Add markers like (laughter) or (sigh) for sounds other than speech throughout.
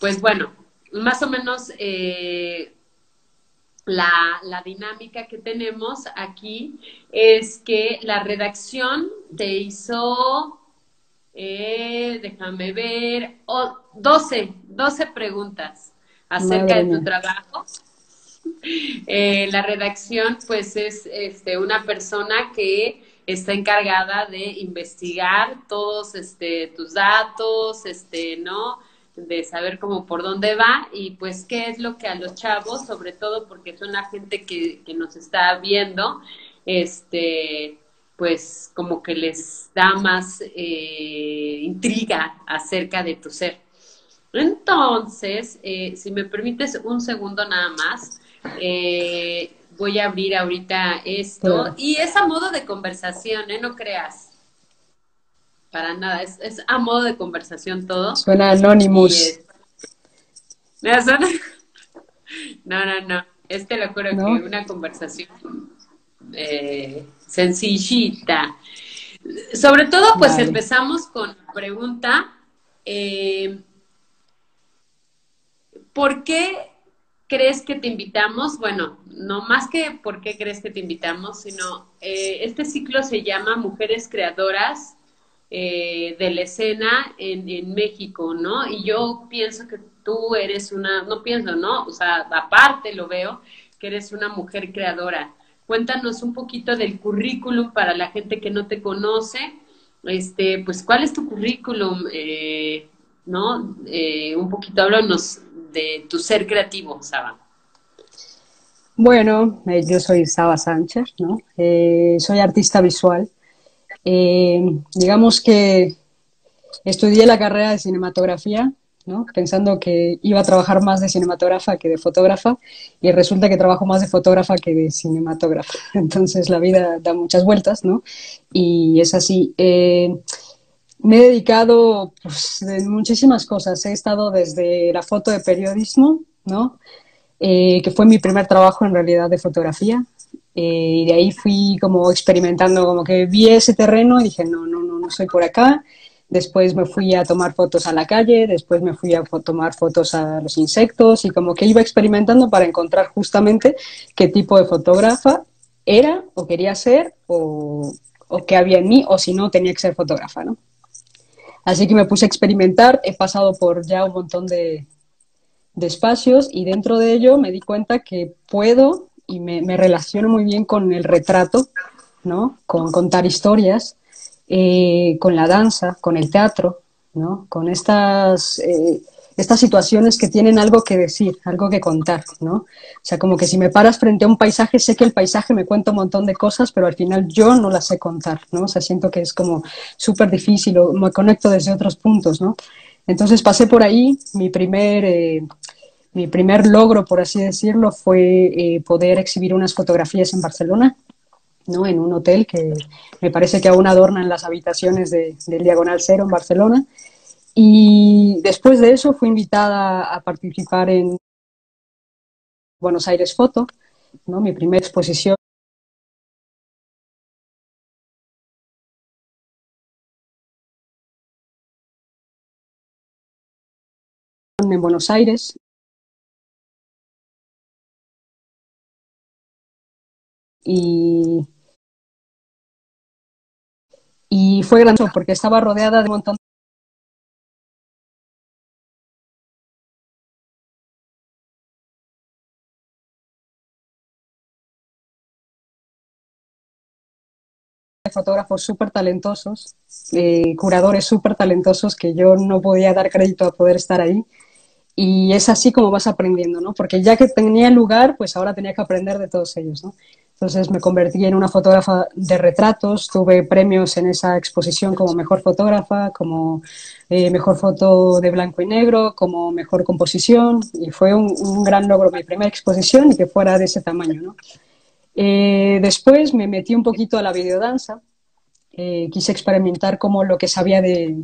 pues bueno, más o menos eh, la, la, dinámica que tenemos aquí es que la redacción te hizo, eh, déjame ver, oh, 12, 12 preguntas acerca de tu trabajo. (laughs) Eh, la redacción, pues, es este, una persona que está encargada de investigar todos este, tus datos, este, ¿no? De saber cómo por dónde va y pues qué es lo que a los chavos, sobre todo porque son la gente que, que nos está viendo, este, pues como que les da más eh, intriga acerca de tu ser. Entonces, eh, si me permites un segundo nada más, eh, voy a abrir ahorita esto y es a modo de conversación, ¿eh? No creas para nada, es, es a modo de conversación todo. Suena Anonymous. (laughs) No, no, no, este lo juro que una conversación eh, sencillita. Sobre todo, pues empezamos con la pregunta, eh, ¿por qué crees que te invitamos? Bueno, no más que por qué crees que te invitamos, sino eh, este ciclo se llama Mujeres Creadoras eh, de la escena en, en, México, ¿no? Y yo pienso que tú eres una, no pienso, ¿no? O sea, aparte lo veo, que eres una mujer creadora. Cuéntanos un poquito del currículum para la gente que no te conoce. Este, pues, ¿cuál es tu currículum? Eh, ¿No? Eh, un poquito háblanos de tu ser creativo, Saba. Bueno, yo soy Saba Sánchez, ¿no? soy artista visual eh, digamos que estudié la carrera de cinematografía, ¿no? pensando que iba a trabajar más de cinematógrafa que de fotógrafa, y resulta que trabajo más de fotógrafa que de cinematógrafa. (laughs) Entonces la vida da muchas vueltas, ¿no? Y es así. Eh, me he dedicado pues, muchísimas cosas. He estado desde la foto de periodismo, ¿no? Eh, que fue mi primer trabajo en realidad de fotografía. Eh, y de ahí fui como experimentando, como que vi ese terreno y dije, no, no, no, no soy por acá. Después me fui a tomar fotos a la calle, después me fui a tomar fotos a los insectos y como que iba experimentando para encontrar justamente qué tipo de fotógrafa era o quería ser o, o qué había en mí o si no tenía que ser fotógrafa, ¿no? Así que me puse a experimentar, he pasado por ya un montón de, de espacios y dentro de ello me di cuenta que puedo y me, relaciono muy bien con el retrato, ¿no? Con contar historias, eh, con la danza, con el teatro, ¿no? Con estas, eh, estas situaciones que tienen algo que decir, algo que contar, ¿no? O sea, como que si me paras frente a un paisaje, sé que el paisaje me cuenta un montón de cosas, pero al final yo no las sé contar, ¿no? O sea, siento que es como súper difícil o me conecto desde otros puntos, ¿no? Entonces pasé por ahí, mi primer... Eh, mi primer logro, por así decirlo, fue eh, poder exhibir unas fotografías en Barcelona, ¿no? en un hotel que me parece que aún adornan las habitaciones del Diagonal Cero en Barcelona. Y después de eso fui invitada a participar en Buenos Aires Foto, ¿no? mi primera exposición. en Buenos Aires y, y fue grandioso porque estaba rodeada de un montón de fotógrafos súper talentosos, eh, curadores súper talentosos que yo no podía dar crédito a poder estar ahí. Y es así como vas aprendiendo, ¿no? Porque ya que tenía lugar, pues ahora tenía que aprender de todos ellos, ¿no? Entonces me convertí en una fotógrafa de retratos, tuve premios en esa exposición como mejor fotógrafa, como eh, mejor foto de blanco y negro, como mejor composición y fue un, gran logro mi primera exposición y que fuera de ese tamaño. ¿no? Eh, después me metí un poquito a la videodanza, eh, quise experimentar como lo que sabía de,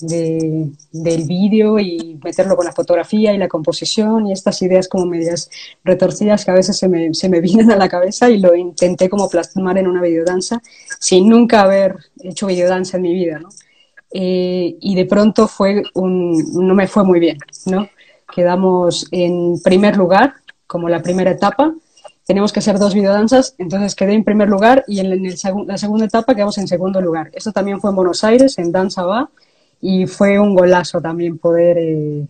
del vídeo y meterlo con la fotografía y la composición y estas ideas como medias retorcidas que a veces se me, se me (laughs) vienen a la cabeza y lo intenté como plasmar en una videodanza sin nunca haber hecho videodanza en mi vida. Eh, y de pronto fue un, no me fue muy bien, ¿no? quedamos en primer lugar, como la primera etapa. Tenemos que hacer dos videodanzas, entonces quedé en primer lugar y en, la segunda etapa quedamos en segundo lugar. Esto también fue en Buenos Aires, en Danza Va, y fue un golazo también poder eh,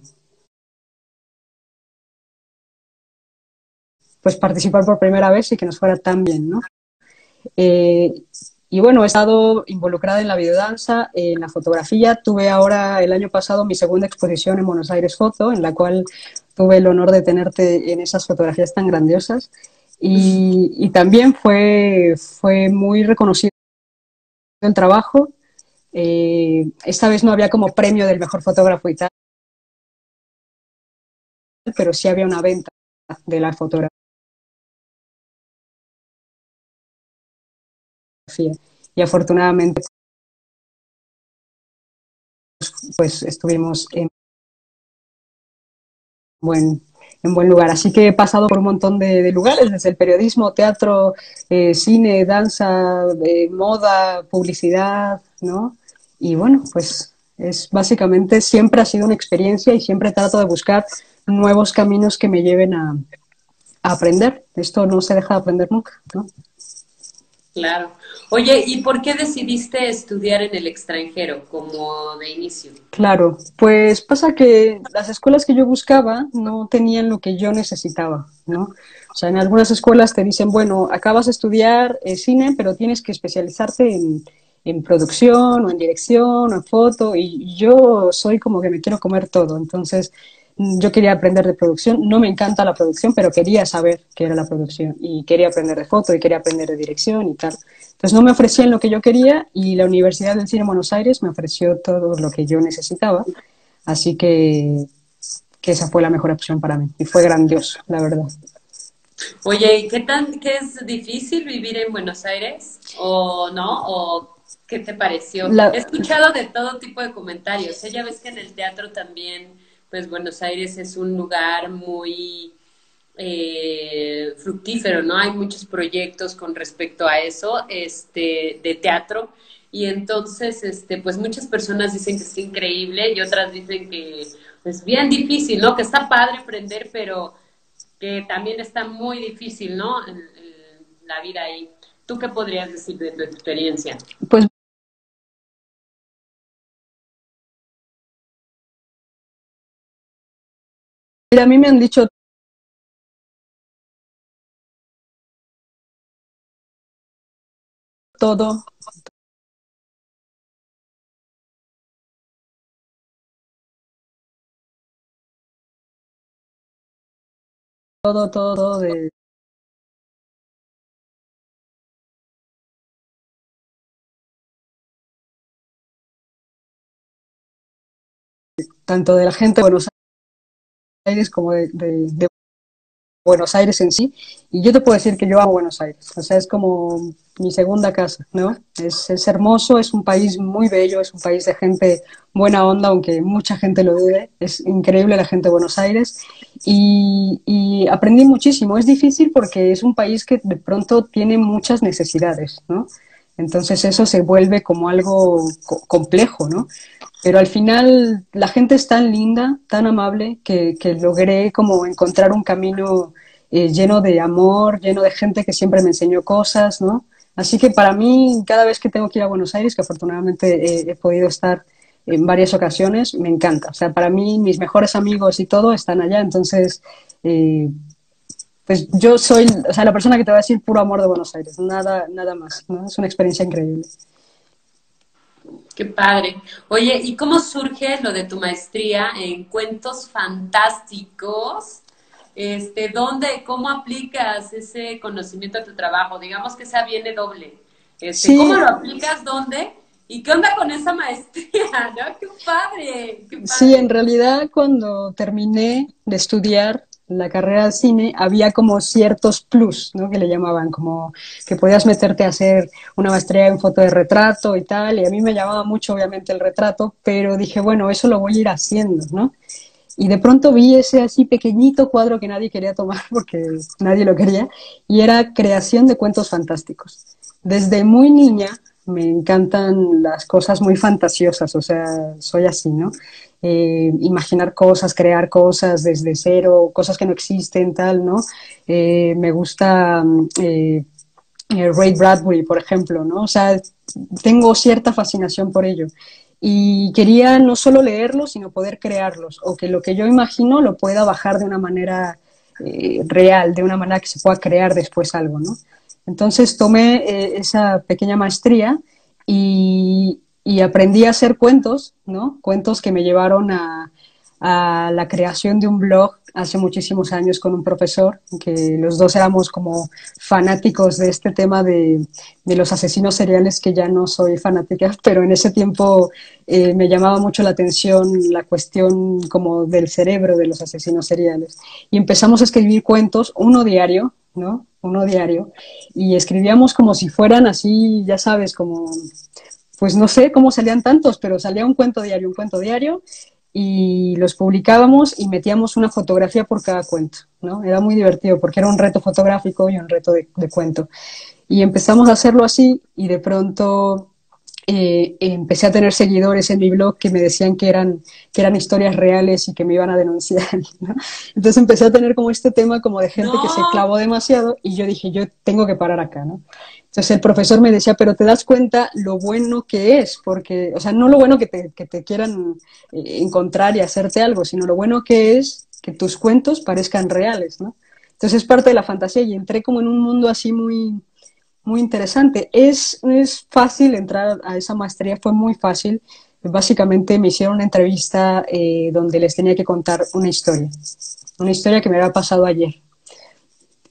pues participar por primera vez y que nos fuera tan bien, ¿no? Eh, y bueno, he estado involucrada en la videodanza, en la fotografía. Tuve ahora el año pasado mi segunda exposición en Buenos Aires Foto, en la cual tuve el honor de tenerte en esas fotografías tan grandiosas. Y, también fue, fue muy reconocido el trabajo. Eh, esta vez no había como premio del mejor fotógrafo y tal, pero sí había una venta de la fotografía. Y afortunadamente, pues estuvimos en buen, en buen lugar. Así que he pasado por un montón de, lugares, desde el periodismo, teatro, eh, cine, danza, eh, moda, publicidad, ¿no? Y bueno, pues es básicamente siempre ha sido una experiencia y siempre trato de buscar nuevos caminos que me lleven a, a aprender. Esto no se deja de aprender nunca, ¿no? Claro. Oye, ¿y por qué decidiste estudiar en el extranjero como de inicio? Claro, pues pasa que las escuelas que yo buscaba no tenían lo que yo necesitaba, ¿no? O sea, en algunas escuelas te dicen, bueno, acabas de estudiar eh, cine, pero tienes que especializarte en, en producción o en dirección o en foto, y yo soy como que me quiero comer todo, entonces yo quería aprender de producción, no me encanta la producción, pero quería saber qué era la producción. Y quería aprender de foto y quería aprender de dirección y tal. Entonces no me ofrecían lo que yo quería y la Universidad del Cine Buenos Aires me ofreció todo lo que yo necesitaba, así que, que esa fue la mejor opción para mí y fue grandioso, la verdad. Oye, qué tan qué es difícil vivir en Buenos Aires o no qué te pareció? He escuchado de todo tipo de comentarios. Ella ves que en el teatro también pues Buenos Aires es un lugar muy eh, fructífero, ¿no? Hay muchos proyectos con respecto a eso, este, de teatro. Y entonces, este, pues muchas personas dicen que es increíble y otras dicen que es bien difícil, ¿no? Que está padre aprender, pero que también está muy difícil, ¿no? la vida ahí. ¿Tú qué podrías decir de tu experiencia? Pues Mira, a mí me han dicho todo. Todo, todo de... tanto de la gente de Buenos Aires como de, Buenos Aires en sí. Y yo te puedo decir que yo amo Buenos Aires. O sea, es como mi segunda casa, ¿no? Es, es hermoso, es un país muy bello, es un país de gente buena onda, aunque mucha gente lo dude. Es increíble la gente de Buenos Aires. Y, y aprendí muchísimo. Es difícil porque es un país que de pronto tiene muchas necesidades, ¿no? Entonces eso se vuelve como algo complejo, ¿no? Pero al final la gente es tan linda, tan amable, que, logré como encontrar un camino eh, lleno de amor, lleno de gente que siempre me enseñó cosas, ¿no? Así que para mí, cada vez que tengo que ir a Buenos Aires, que afortunadamente he podido estar en varias ocasiones, me encanta. O sea, para mí mis mejores amigos y todo están allá, entonces, eh, pues yo soy, o sea, la persona que te va a decir puro amor de Buenos Aires, nada, nada más. Es una experiencia increíble. Qué padre. Oye, ¿y cómo surge lo de tu maestría en cuentos fantásticos? Este, ¿dónde, cómo aplicas ese conocimiento a tu trabajo? Digamos que esa viene doble. Este, ¿Cómo lo aplicas? ¿Dónde? ¿Y qué onda con esa (laughs) maestría? ¡Qué padre! ¡Qué padre! Sí, en realidad cuando terminé de estudiar la carrera de cine había como ciertos plus, ¿no? Que le llamaban, como que podías meterte a hacer una maestría en foto de retrato y tal, y a mí me llamaba mucho obviamente el retrato, pero dije, bueno, eso lo voy a ir haciendo, ¿no? Y de pronto vi ese así pequeñito cuadro que nadie quería tomar (laughs) porque nadie lo quería, y era creación de cuentos fantásticos. Desde muy niña me encantan las cosas muy fantasiosas, o sea, soy así, ¿no? Eh, imaginar cosas, crear cosas desde cero, cosas que no existen, tal, ¿no? Eh, me gusta eh, Ray Bradbury, por ejemplo, ¿no? O sea, tengo cierta fascinación por ello. Y quería no solo leerlos, sino poder crearlos, o que lo que yo imagino lo pueda bajar de una manera real, de una manera que se pueda crear después algo, ¿no? Entonces tomé esa pequeña maestría y, y aprendí a hacer cuentos, ¿no? Cuentos que me llevaron a, la creación de un blog hace muchísimos años con un profesor, que los dos éramos como fanáticos de este tema de, los asesinos seriales, que ya no soy fanática, (laughs) pero en ese tiempo eh, me llamaba mucho la atención la cuestión como del cerebro de los asesinos seriales. Y empezamos a escribir cuentos, uno diario, ¿no? Uno diario, y escribíamos como si fueran así, ya sabes, como pues no sé cómo salían tantos, pero salía un cuento diario, un cuento diario, y los publicábamos y metíamos una fotografía por cada cuento, ¿no? Era muy divertido porque era un reto fotográfico y un reto de, cuento. Y empezamos a hacerlo así y de pronto eh, empecé a tener seguidores en mi blog que me decían que eran, que eran historias reales y que me iban a denunciar. Entonces empecé a tener como este tema como de gente que se clavó demasiado y yo dije, yo tengo que parar acá, ¿no? Entonces el profesor me decía, pero te das cuenta lo bueno que es, porque, o sea, no lo bueno que te, que te quieran eh, encontrar y hacerte algo, sino lo bueno que es que tus cuentos parezcan reales, ¿no? Entonces es parte de la fantasía y entré como en un mundo así muy, muy interesante. Es, es fácil entrar a esa maestría, fue muy fácil. Básicamente me hicieron una entrevista eh, donde les tenía que contar una historia, una historia que me había pasado ayer.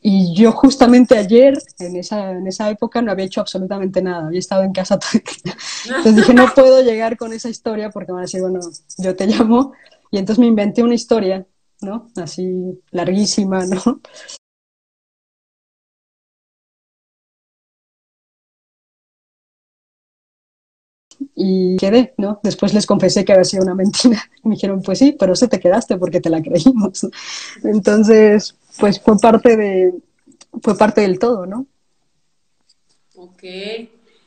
Y yo justamente ayer, en esa, en esa época, no había hecho absolutamente nada, había estado en casa todo el día. Entonces dije, no puedo llegar con esa historia porque me van a decir, bueno, yo te llamo. Y entonces me inventé una historia, ¿no? Así larguísima, ¿no? y quedé, ¿no? Después les confesé que había sido una mentira (laughs) me dijeron, pues sí, pero se te quedaste porque te la creímos. Entonces, pues fue parte de, fue parte del todo, ¿no? Ok.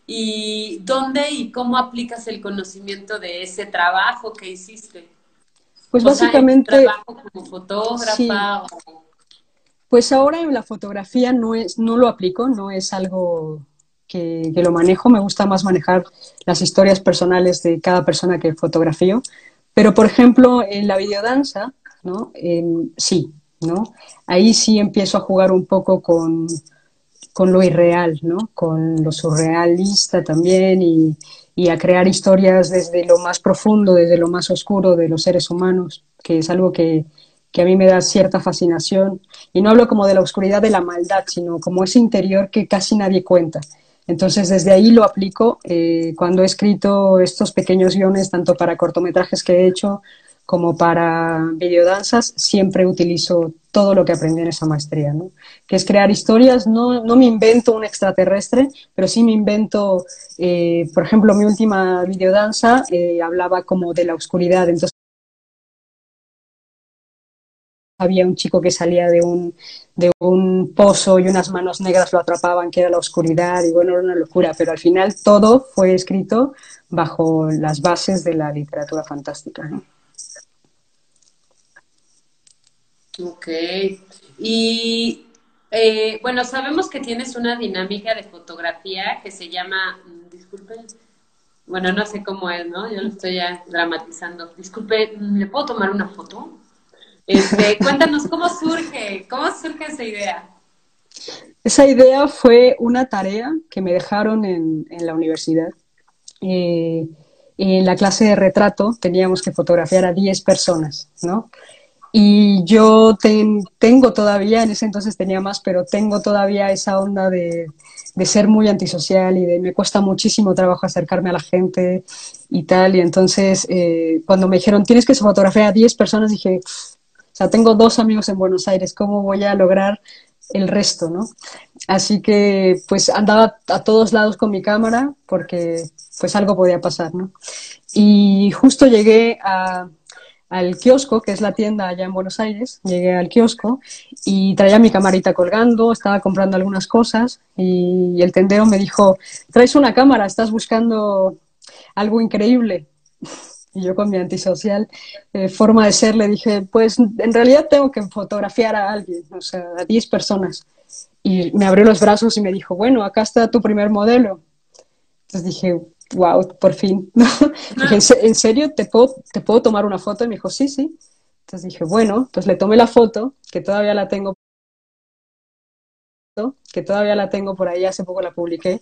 ¿Y dónde y cómo aplicas el conocimiento de ese trabajo que hiciste? Pues básicamente... trabajo como fotógrafa Pues ahora en la fotografía no, es, no lo aplico, no es algo que, lo manejo, me gusta más manejar las historias personales de cada persona que fotografío, pero por ejemplo en la videodanza, ¿no? sí, ¿no? Ahí sí empiezo a jugar un poco con, con lo irreal, ¿no? Con lo surrealista también y, y, a crear historias desde lo más profundo, desde lo más oscuro de los seres humanos, que es algo que, que a mí me da cierta fascinación. Y no hablo como de la oscuridad de la maldad, sino como ese interior que casi nadie cuenta. Entonces, desde ahí lo aplico eh, cuando he escrito estos pequeños guiones, tanto para cortometrajes que he hecho como para videodanzas, siempre utilizo todo lo que aprendí en esa maestría, ¿no? que es crear historias. No, no me invento un extraterrestre, pero sí me invento, eh, por ejemplo, mi última videodanza eh, hablaba como de la oscuridad, entonces había un chico que salía de un, pozo y unas manos negras lo atrapaban, que era la oscuridad, y bueno, era una locura, pero al final todo fue escrito bajo las bases de la literatura fantástica. Ok. Y eh, bueno, sabemos que tienes una dinámica de fotografía que se llama, mm, disculpe, bueno, no sé cómo es, ¿no? Yo lo estoy ya dramatizando. Disculpe, ¿le puedo tomar una foto? Este, (laughs) cuéntanos cómo surge, cómo surge esa idea. Esa idea fue una tarea que me dejaron en, la universidad. Eh, en la clase de retrato teníamos que fotografiar a 10 personas, ¿no? Y yo tengo todavía, en ese entonces tenía más, pero tengo todavía esa onda de, de, ser muy antisocial y de me cuesta muchísimo trabajo acercarme a la gente y tal. Y entonces, eh, cuando me dijeron, tienes que fotografiar a 10 personas, dije, o sea, tengo dos amigos en Buenos Aires, ¿cómo voy a lograr el resto, no? Así que pues andaba a todos lados con mi cámara porque pues algo podía pasar, ¿no? Y justo llegué al kiosco, que es la tienda allá en Buenos Aires, llegué al kiosco y traía mi camarita colgando, estaba comprando algunas cosas y el tendero me dijo, traes una cámara, estás buscando algo increíble. (laughs) Y yo con mi antisocial eh, forma de ser le dije, pues en realidad tengo que fotografiar a alguien, o sea, a 10 personas. Y me abrió los brazos y me dijo, bueno, acá está tu primer modelo. Entonces dije, wow, por fin. (laughs) dije, ¿en serio te puedo, te puedo tomar una foto? Y me dijo, sí, sí. Entonces dije, bueno, pues le tomé la foto, que todavía la tengo, que todavía la tengo por ahí, hace poco la publiqué.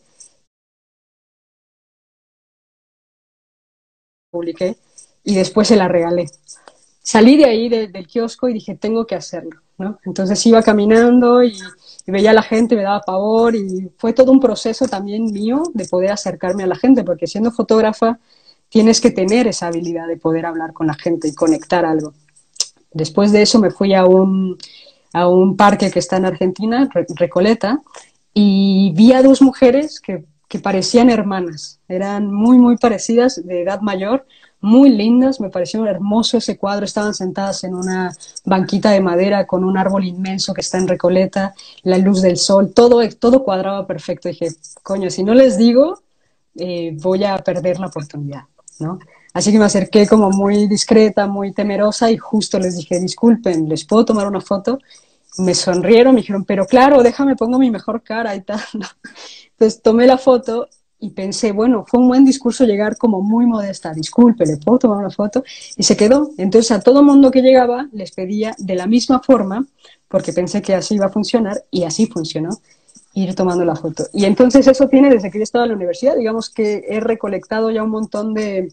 Publiqué y después se la regalé. Salí de ahí del kiosco y dije, tengo que hacerlo, ¿no? Entonces iba caminando y, y veía a la gente, me daba pavor y fue todo un proceso también mío de poder acercarme a la gente, porque siendo fotógrafa tienes que tener esa habilidad de poder hablar con la gente y conectar algo. Después de eso me fui a un, a un parque que está en Argentina, Recoleta, y vi a dos mujeres que, que parecían hermanas, eran muy, muy parecidas, de edad mayor, muy lindas, me pareció hermoso ese cuadro, estaban sentadas en una banquita de madera con un árbol inmenso que está en Recoleta, la luz del sol, todo, todo cuadraba perfecto. Dije, coño, si no les digo, eh, voy a perder la oportunidad, ¿no? Así que me acerqué como muy discreta, muy temerosa y justo les dije, disculpen, ¿les puedo tomar una foto? Me sonrieron, me dijeron, pero claro, déjame, pongo mi mejor cara y tal. Entonces tomé la foto y pensé, bueno, fue un buen discurso llegar como muy modesta, disculpe, ¿le puedo tomar una foto? Y se quedó. Entonces a todo mundo que llegaba les pedía de la misma forma, porque pensé que así iba a funcionar y así funcionó, ir tomando la foto. Y entonces eso tiene desde que yo estaba en la universidad, digamos que he recolectado ya un montón de,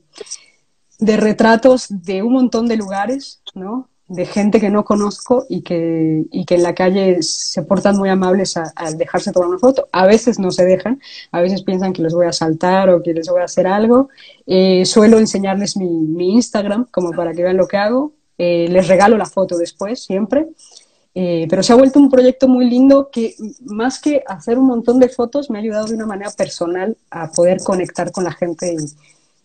de retratos de un montón de lugares, ¿no? De gente que no conozco y que, y que en la calle se portan muy amables al dejarse tomar una foto. A veces no se dejan, a veces piensan que les voy a saltar o que les voy a hacer algo. Eh, suelo enseñarles mi, mi, Instagram como para que vean lo que hago. Eh, les regalo la foto después, siempre. Eh, pero se ha vuelto un proyecto muy lindo que más que hacer un montón de fotos me ha ayudado de una manera personal a poder conectar con la gente.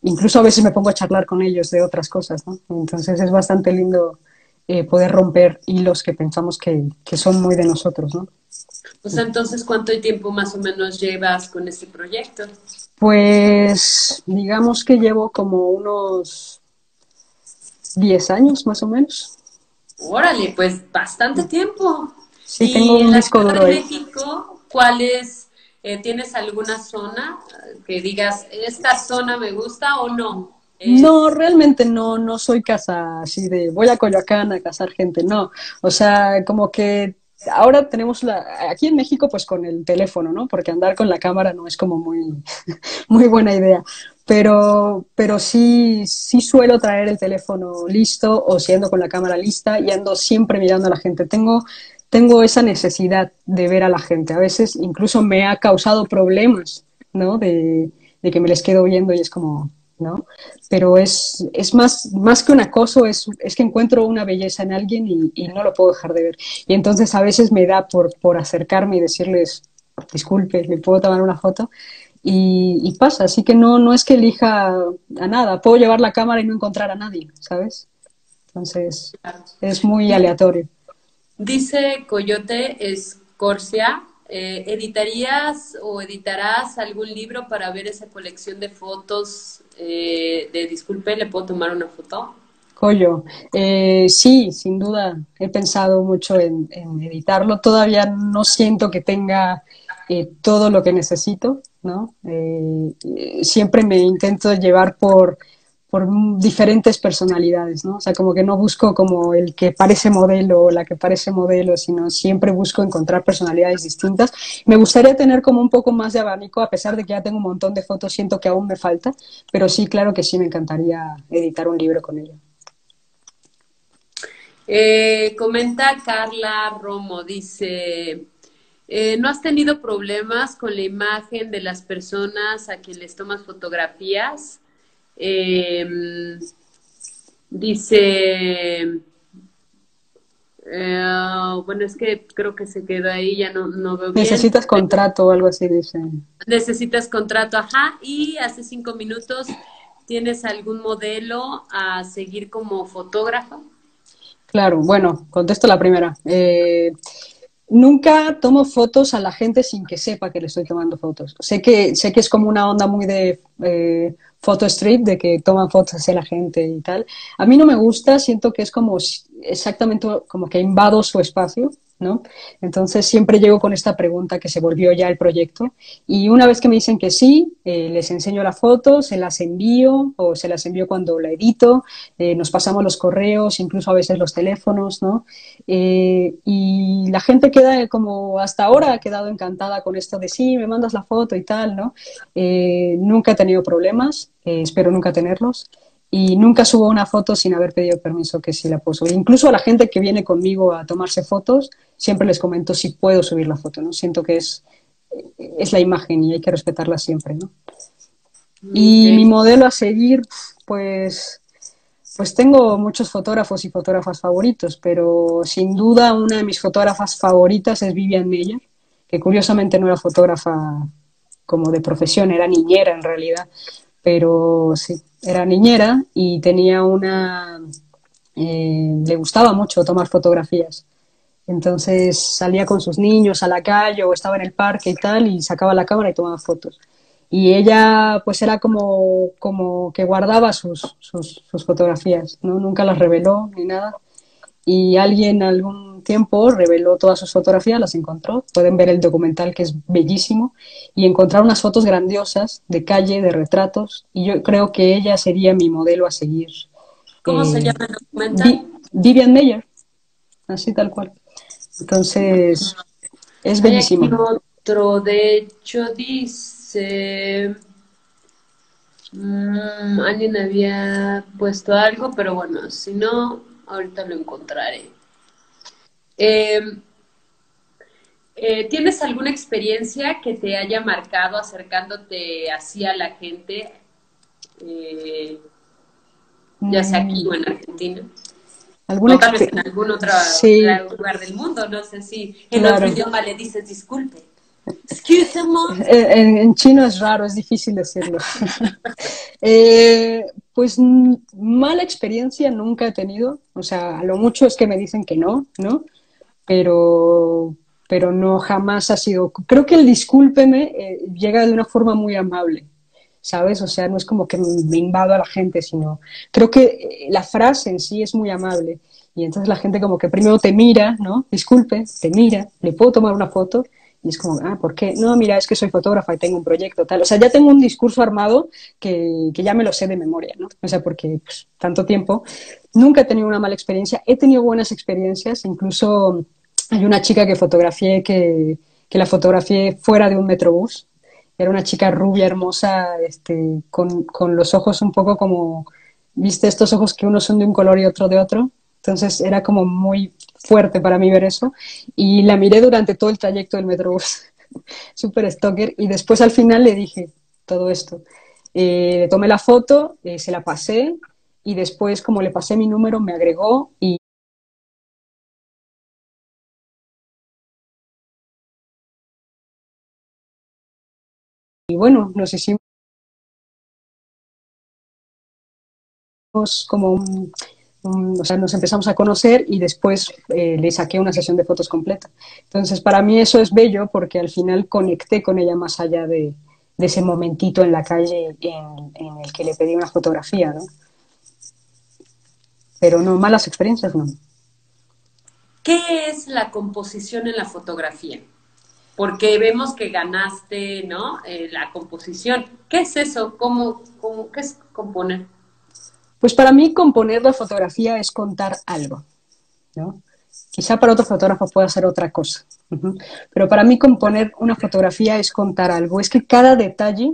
incluso a veces me pongo a charlar con ellos de otras cosas. Entonces es bastante lindo eh, poder romper hilos que pensamos que, que, son muy de nosotros, ¿no? Pues entonces, ¿cuánto tiempo más o menos llevas con este proyecto? Pues digamos que llevo como unos 10 años más o menos. Órale, pues bastante tiempo. Sí, tengo un disco duro. En México, ¿cuál es? Eh, ¿Tienes alguna zona que digas, esta zona me gusta o no? No, realmente no, no soy casa así de voy a Coyoacán a casar gente, no. O sea, como que ahora tenemos la, aquí en México pues con el teléfono, ¿no? Porque andar con la cámara no es como muy, (laughs) muy buena idea. Pero, pero sí, sí suelo traer el teléfono listo o siendo con la cámara lista y ando siempre mirando a la gente. Tengo, tengo esa necesidad de ver a la gente. A veces incluso me ha causado problemas, ¿no? De, de que me les quedo viendo y es como, ¿no? Pero es, es más, más que un acoso, es, es que encuentro una belleza en alguien y, no lo puedo dejar de ver. Y entonces a veces me da por, por acercarme y decirles, disculpe, ¿le puedo tomar una foto? Y, pasa, así que no, no es que elija a nada, puedo llevar la cámara y no encontrar a nadie, ¿sabes? Entonces es muy aleatorio. Dice Coyote Escorcia eh, ¿Editarías o editarás algún libro para ver esa colección de fotos eh, de Disculpe, ¿le puedo tomar una foto? Eh, sí, sin duda, he pensado mucho en, editarlo. Todavía no siento que tenga todo lo que necesito, ¿no? siempre me intento llevar por por diferentes personalidades, ¿no? O sea, como que no busco como el que parece modelo o la que parece modelo, sino siempre busco encontrar personalidades distintas. Me gustaría tener como un poco más de abanico, a pesar de que ya tengo un montón de fotos, siento que aún me falta, pero sí, claro que sí, me encantaría editar un libro con ella. Eh, comenta Carla Romo, dice, eh, ¿no has tenido problemas con la imagen de las personas a quien les tomas fotografías? Eh, dice, eh, bueno, es que creo que se quedó ahí, ya no, no veo bien. Necesitas contrato o algo así, dice. Necesitas contrato, ajá, y hace cinco minutos, ¿tienes algún modelo a seguir como fotógrafo? Claro, bueno, contesto la primera. Eh, nunca tomo fotos a la gente sin que sepa que le estoy tomando fotos. Sé que, sé que es como una onda muy de eh, photo strip, de que toman fotos hacia la gente y tal. A mí no me gusta, siento que es como exactamente como que invado su espacio ¿no? Entonces siempre llego con esta pregunta que se volvió ya el proyecto y una vez que me dicen que sí, eh, les enseño la foto, se las envío o se las envío cuando la edito, eh, nos pasamos los correos, incluso a veces los teléfonos, ¿no? Eh, y la gente queda como hasta ahora ha quedado encantada con esto de sí, me mandas la foto y tal, ¿no? nunca he tenido problemas, espero nunca tenerlos y nunca subo una foto sin haber pedido permiso que sí la puedo subir. Incluso a la gente que viene conmigo a tomarse fotos, siempre les comento si puedo subir la foto, ¿no? Siento que es, es la imagen y hay que respetarla siempre, ¿no? Y mi modelo a seguir, pues, pues tengo muchos fotógrafos y fotógrafas favoritos, pero sin duda una de mis fotógrafas favoritas es Vivian Meyer, que curiosamente no era fotógrafa como de profesión, era niñera en realidad, pero sí, era niñera y tenía una... Eh, le gustaba mucho tomar fotografías. Entonces salía con sus niños a la calle o estaba en el parque y tal y sacaba la cámara y tomaba fotos. Y ella pues era como, como que guardaba sus, sus, sus fotografías, ¿no? Nunca las reveló ni nada y alguien algún tiempo reveló todas sus fotografías, las encontró. Pueden ver el documental que es bellísimo y encontrar unas fotos grandiosas de calle, de retratos. Y yo creo que ella sería mi modelo a seguir. ¿Cómo se eh, llama el documental? Vivian Meyer, así tal cual. Entonces, es bellísimo. otro, de hecho, dice. Mm, alguien había puesto algo, pero bueno, si no, ahorita lo encontraré. Em, eh, ¿Tienes alguna experiencia que te haya marcado acercándote así a la gente, eh, ya sea aquí o en Argentina? ¿Alguna o tal vez en algún otro lugar del mundo, no sé si en otro idioma le dices disculpe. En, en, chino es raro, es difícil decirlo. (laughs) eh, pues mala experiencia nunca he tenido, o sea, lo mucho es que me dicen que no, ¿no? Pero, pero no jamás ha sido. Creo que el discúlpeme eh, llega de una forma muy amable, ¿sabes? O sea, no es como que me invado a la gente, sino creo que eh, la frase en sí es muy amable. Y entonces la gente como que primero te mira, ¿no? Disculpe, te mira, le puedo tomar una foto y es como, ah, ¿por qué? No, mira, es que soy fotógrafa y tengo un proyecto, tal. O sea, ya tengo un discurso armado que, que ya me lo sé de memoria, ¿no? O sea, porque pues, tanto tiempo. Nunca he tenido una mala experiencia. He tenido buenas experiencias. Incluso hay una chica que fotografié que, que la fotografié fuera de un metrobús. Era una chica rubia, hermosa, este, con, con los ojos un poco como, ¿viste estos ojos que uno son de un color y otro de otro? Entonces era como muy fuerte para mí ver eso. Y la miré durante todo el trayecto del Metrobús, (laughs) súper stalker. Y después al final le dije todo esto. Eh, tomé la foto, eh, se la pasé y después como le pasé mi número me agregó y y bueno, nos hicimos como un, o sea, nos empezamos a conocer y después eh, le saqué una sesión de fotos completa. Entonces, para mí eso es bello porque al final conecté con ella más allá de, ese momentito en la calle en, el que le pedí una fotografía, ¿no? Pero no, malas experiencias no. ¿Qué es la composición en la fotografía? Porque vemos que ganaste, ¿no? Eh, la composición. ¿Qué es eso? ¿Cómo, cómo, ¿Qué es componer? Pues para mí componer la fotografía es contar algo, ¿no? Quizá para otro fotógrafo pueda ser otra cosa, pero para mí componer una fotografía es contar algo, es que cada detalle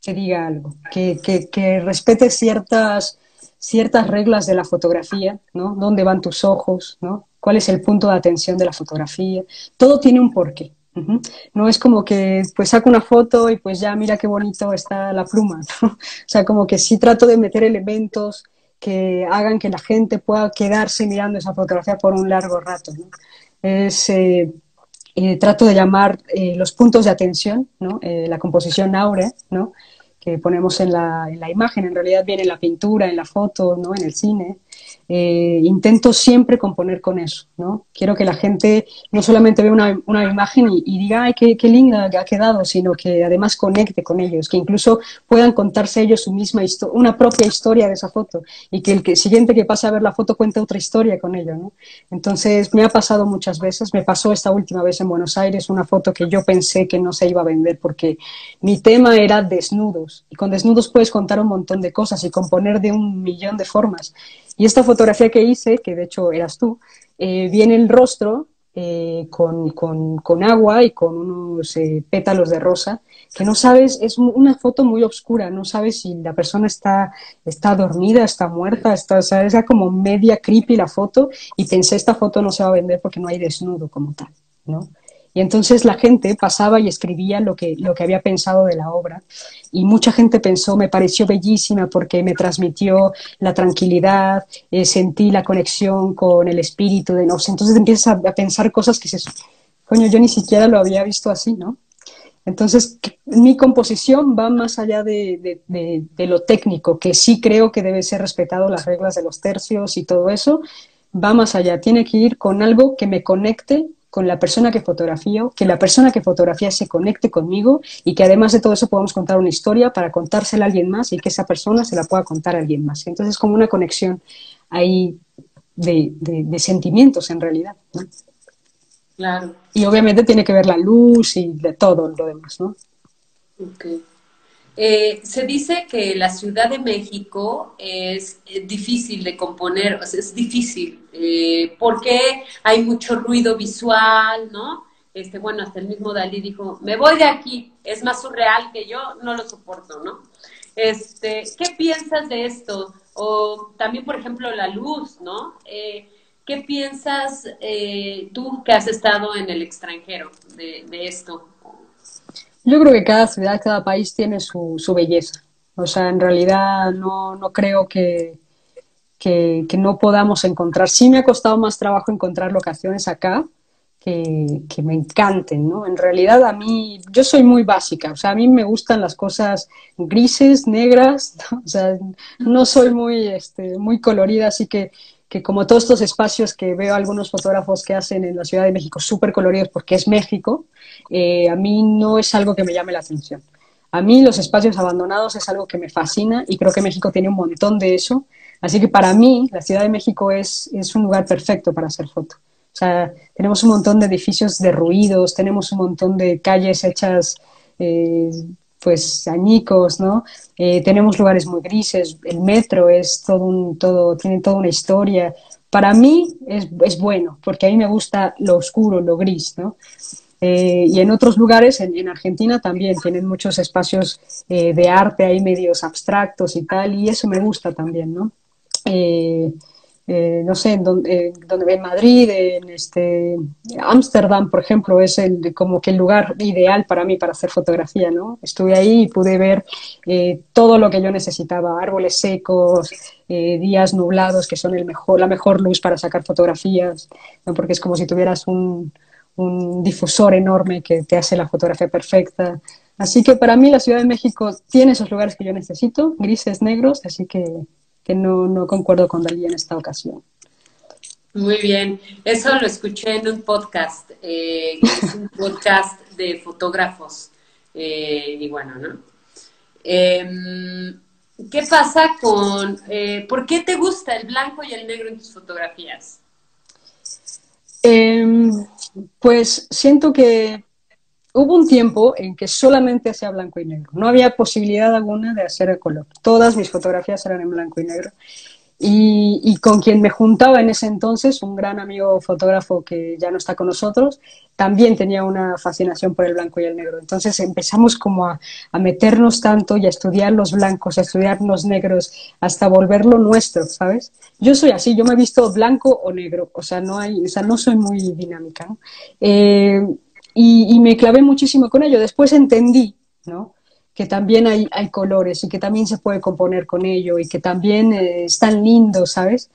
te diga algo, que, que, respete ciertas, ciertas reglas de la fotografía, ¿no? ¿Dónde van tus ojos, ¿no? ¿Cuál es el punto de atención de la fotografía? Todo tiene un porqué. No es como que pues saco una foto y pues ya mira qué bonito está la pluma. (laughs) O sea, como que sí trato de meter elementos que hagan que la gente pueda quedarse mirando esa fotografía por un largo rato. Es, eh, eh, trato de llamar eh, los puntos de atención, ¿no? la composición áurea, que ponemos en la, en la, imagen, en realidad viene en la pintura, en la foto, ¿no? en el cine. Eh, intento siempre componer con eso, ¿no? Quiero que la gente no solamente vea una, una imagen y, diga, ay, qué, qué, linda ha quedado, sino que además conecte con ellos, que incluso puedan contarse ellos su misma una propia historia de esa foto y que el que, siguiente que pase a ver la foto cuente otra historia con ello, ¿no? Entonces, me ha pasado muchas veces, me pasó esta última vez en Buenos Aires una foto que yo pensé que no se iba a vender porque mi tema era desnudos y con desnudos puedes contar un montón de cosas y componer de un millón de formas. Y esta fotografía que hice, que de hecho eras tú, eh, viene el rostro eh, con, con, con, agua y con unos eh, pétalos de rosa, que no sabes, es una foto muy oscura, no sabes si la persona está, está dormida, está muerta, está, o sea, es como media creepy la foto y pensé esta foto no se va a vender porque no hay desnudo como tal, ¿no? Y entonces la gente pasaba y escribía lo que, lo que había pensado de la obra. Y mucha gente pensó, me pareció bellísima porque me transmitió la tranquilidad, eh, sentí la conexión con el espíritu de nos. Entonces empiezas a, pensar cosas que se... Coño, yo ni siquiera lo había visto así, ¿no? Entonces, mi composición va más allá de, de, de, lo técnico, que sí creo que debe ser respetado las reglas de los tercios y todo eso, va más allá. Tiene que ir con algo que me conecte con la persona que fotografío, que la persona que fotografía se conecte conmigo y que además de todo eso podamos contar una historia para contársela a alguien más y que esa persona se la pueda contar a alguien más. Entonces es como una conexión ahí de, sentimientos en realidad. Claro. Y obviamente tiene que ver la luz y de todo lo demás, ¿no? Okay. Eh, se dice que la Ciudad de México es eh, difícil de componer, o sea, es difícil, eh, porque hay mucho ruido visual, ¿no? Este, bueno, hasta el mismo Dalí dijo, me voy de aquí, es más surreal que yo, no lo soporto, ¿no? Este, ¿Qué piensas de esto? O también, por ejemplo, la luz, ¿no? ¿Qué piensas tú que has estado en el extranjero de, de esto? Yo creo que cada ciudad, cada país tiene su, su belleza. O sea, en realidad no, no creo que, que, no podamos encontrar. Sí me ha costado más trabajo encontrar locaciones acá que, que, me encanten, ¿no? En realidad a mí, yo soy muy básica, o sea, a mí me gustan las cosas grises, negras, (laughs) o sea, no soy muy, este, muy colorida, así que que como todos estos espacios que veo algunos fotógrafos que hacen en la Ciudad de México súper coloridos porque es México, eh, a mí no es algo que me llame la atención. A mí los espacios abandonados es algo que me fascina y creo que México tiene un montón de eso. Así que para mí la Ciudad de México es, es un lugar perfecto para hacer foto. O sea, tenemos un montón de edificios derruidos, tenemos un montón de calles hechas eh, pues añicos, ¿no? Eh, tenemos lugares muy grises, el metro es todo un, todo, tiene toda una historia. Para mí es, es bueno, porque a mí me gusta lo oscuro, lo gris, ¿no? Eh, y en otros lugares, en, en, Argentina también tienen muchos espacios eh, de arte ahí medios abstractos y tal, y eso me gusta también, ¿no? Eh, no sé, en donde, donde en Madrid, en este Ámsterdam, por ejemplo, es el, como que el lugar ideal para mí para hacer fotografía, ¿no? Estuve ahí y pude ver eh, todo lo que yo necesitaba, árboles secos, eh, días nublados, que son el mejor, la mejor luz para sacar fotografías, ¿no? porque es como si tuvieras un, un difusor enorme que te hace la fotografía perfecta. Así que para mí la Ciudad de México tiene esos lugares que yo necesito, grises, negros, así que que no, no concuerdo con Dalí en esta ocasión. Muy bien, eso lo escuché en un podcast, eh, un (laughs) podcast de fotógrafos. Eh, y bueno, ¿no? Em, ¿Qué pasa con, eh, por qué te gusta el blanco y el negro en tus fotografías? Em, pues siento que hubo un tiempo en que solamente hacía blanco y negro. No había posibilidad alguna de hacer el color. Todas mis fotografías eran en blanco y negro. Y, con quien me juntaba en ese entonces, un gran amigo fotógrafo que ya no está con nosotros, también tenía una fascinación por el blanco y el negro. Entonces empezamos como a, a meternos tanto y a estudiar los blancos, a estudiar los negros, hasta volverlo nuestro, ¿sabes? Yo soy así, yo me he visto blanco o negro, o sea, no, hay, o sea, no soy muy dinámica. ¿no? Eh, y, me clavé muchísimo con ello. Después entendí, ¿no? que también hay, colores y que también se puede componer con ello y que también eh, están lindos, ¿sabes?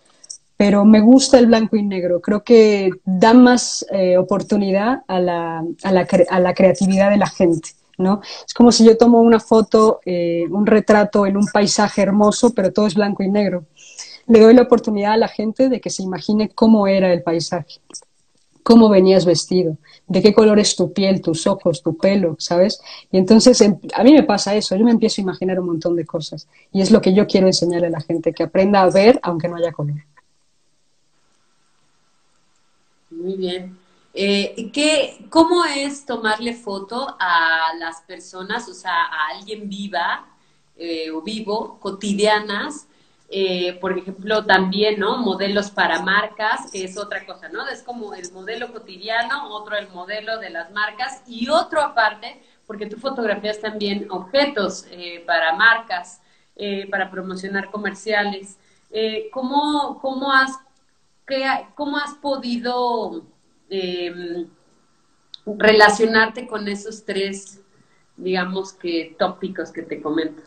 Pero me gusta el blanco y negro. Creo que da más eh, oportunidad a la, a, la, a la, creatividad de la gente, ¿no? Es como si yo tomo una foto, eh, un retrato en un paisaje hermoso, pero todo es blanco y negro. le doy la oportunidad a la gente de que se imagine cómo era el paisaje, cómo venías vestido, de qué color es tu piel, tus ojos, tu pelo, ¿sabes? Y entonces em, a mí me pasa eso, yo me empiezo a imaginar un montón de cosas y es lo que yo quiero enseñarle a la gente, que aprenda a ver aunque no haya color. Muy bien. Eh, ¿qué, ¿Cómo es tomarle foto a las personas, o sea, a alguien viva eh, o vivo, cotidianas? Eh, por ejemplo, también, ¿no? Modelos para marcas, que es otra cosa, ¿no? Es como el modelo cotidiano, otro el modelo de las marcas y otro aparte, porque tú fotografías también objetos eh, para marcas, para promocionar comerciales. ¿cómo, cómo, has, ¿Cómo has podido Em, relacionarte con esos tres, digamos que tópicos que te comento?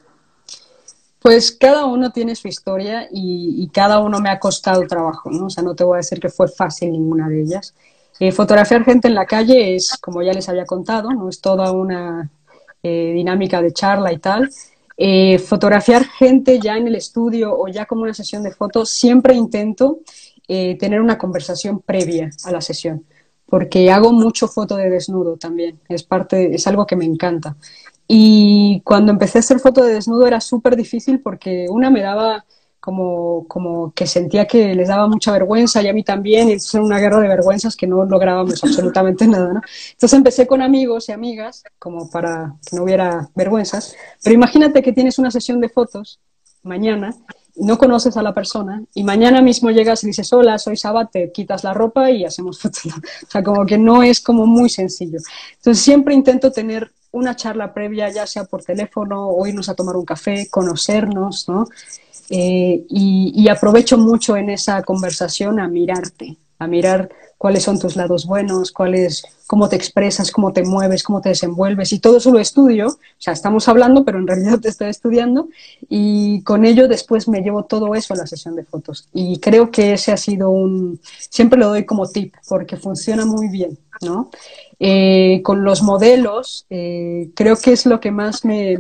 Pues cada uno tiene su historia y, cada uno me ha costado trabajo, ¿no? O sea, no te voy a decir que fue fácil ninguna de ellas. Eh, fotografiar gente en la calle es, como ya les había contado, ¿no? Es toda una eh, dinámica de charla y tal. Eh, fotografiar gente ya en el estudio o ya como una sesión de fotos, siempre intento tener una conversación previa a la sesión porque hago mucho foto de desnudo también, es parte, es algo que me encanta. Y cuando empecé a hacer foto de desnudo era súper difícil porque una me daba como, como que sentía que les daba mucha vergüenza y a mí también, y era una guerra de vergüenzas que no lográbamos absolutamente (laughs) nada, ¿no? Entonces empecé con amigos y amigas, como para que no hubiera vergüenzas, pero imagínate que tienes una sesión de fotos mañana no conoces a la persona y mañana mismo llegas y dices, hola, soy Saba, te quitas la ropa y hacemos fotos. O sea, como que no es como muy sencillo. Entonces siempre intento tener una charla previa, ya sea por teléfono o irnos a tomar un café, conocernos, ¿no? Eh, y aprovecho mucho en esa conversación a mirarte, a mirar cuáles son tus lados buenos, cuáles, cómo te expresas, cómo te mueves, cómo te desenvuelves y todo eso lo estudio, o sea, estamos hablando, pero en realidad te estoy estudiando y con ello después me llevo todo eso a la sesión de fotos y creo que ese ha sido un, siempre lo doy como tip porque funciona muy bien, ¿no? Eh, con los modelos, eh, creo que es lo que más me,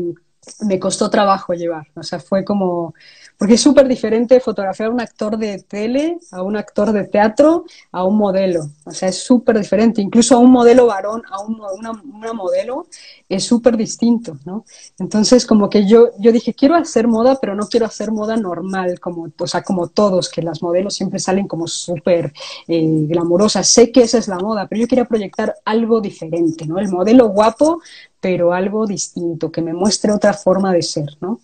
me costó trabajo llevar, o sea, fue como porque es súper diferente fotografiar a un actor de tele, a un actor de teatro, a un modelo. O sea, es súper diferente. Incluso a un modelo varón, a una, modelo, es súper distinto, ¿no? Entonces, como que yo, yo dije, quiero hacer moda, pero no quiero hacer moda normal, como, o sea, como todos, que las modelos siempre salen como súper eh, glamurosas. Sé que esa es la moda, pero yo quería proyectar algo diferente, ¿no? El modelo guapo, pero algo distinto, que me muestre otra forma de ser, ¿no?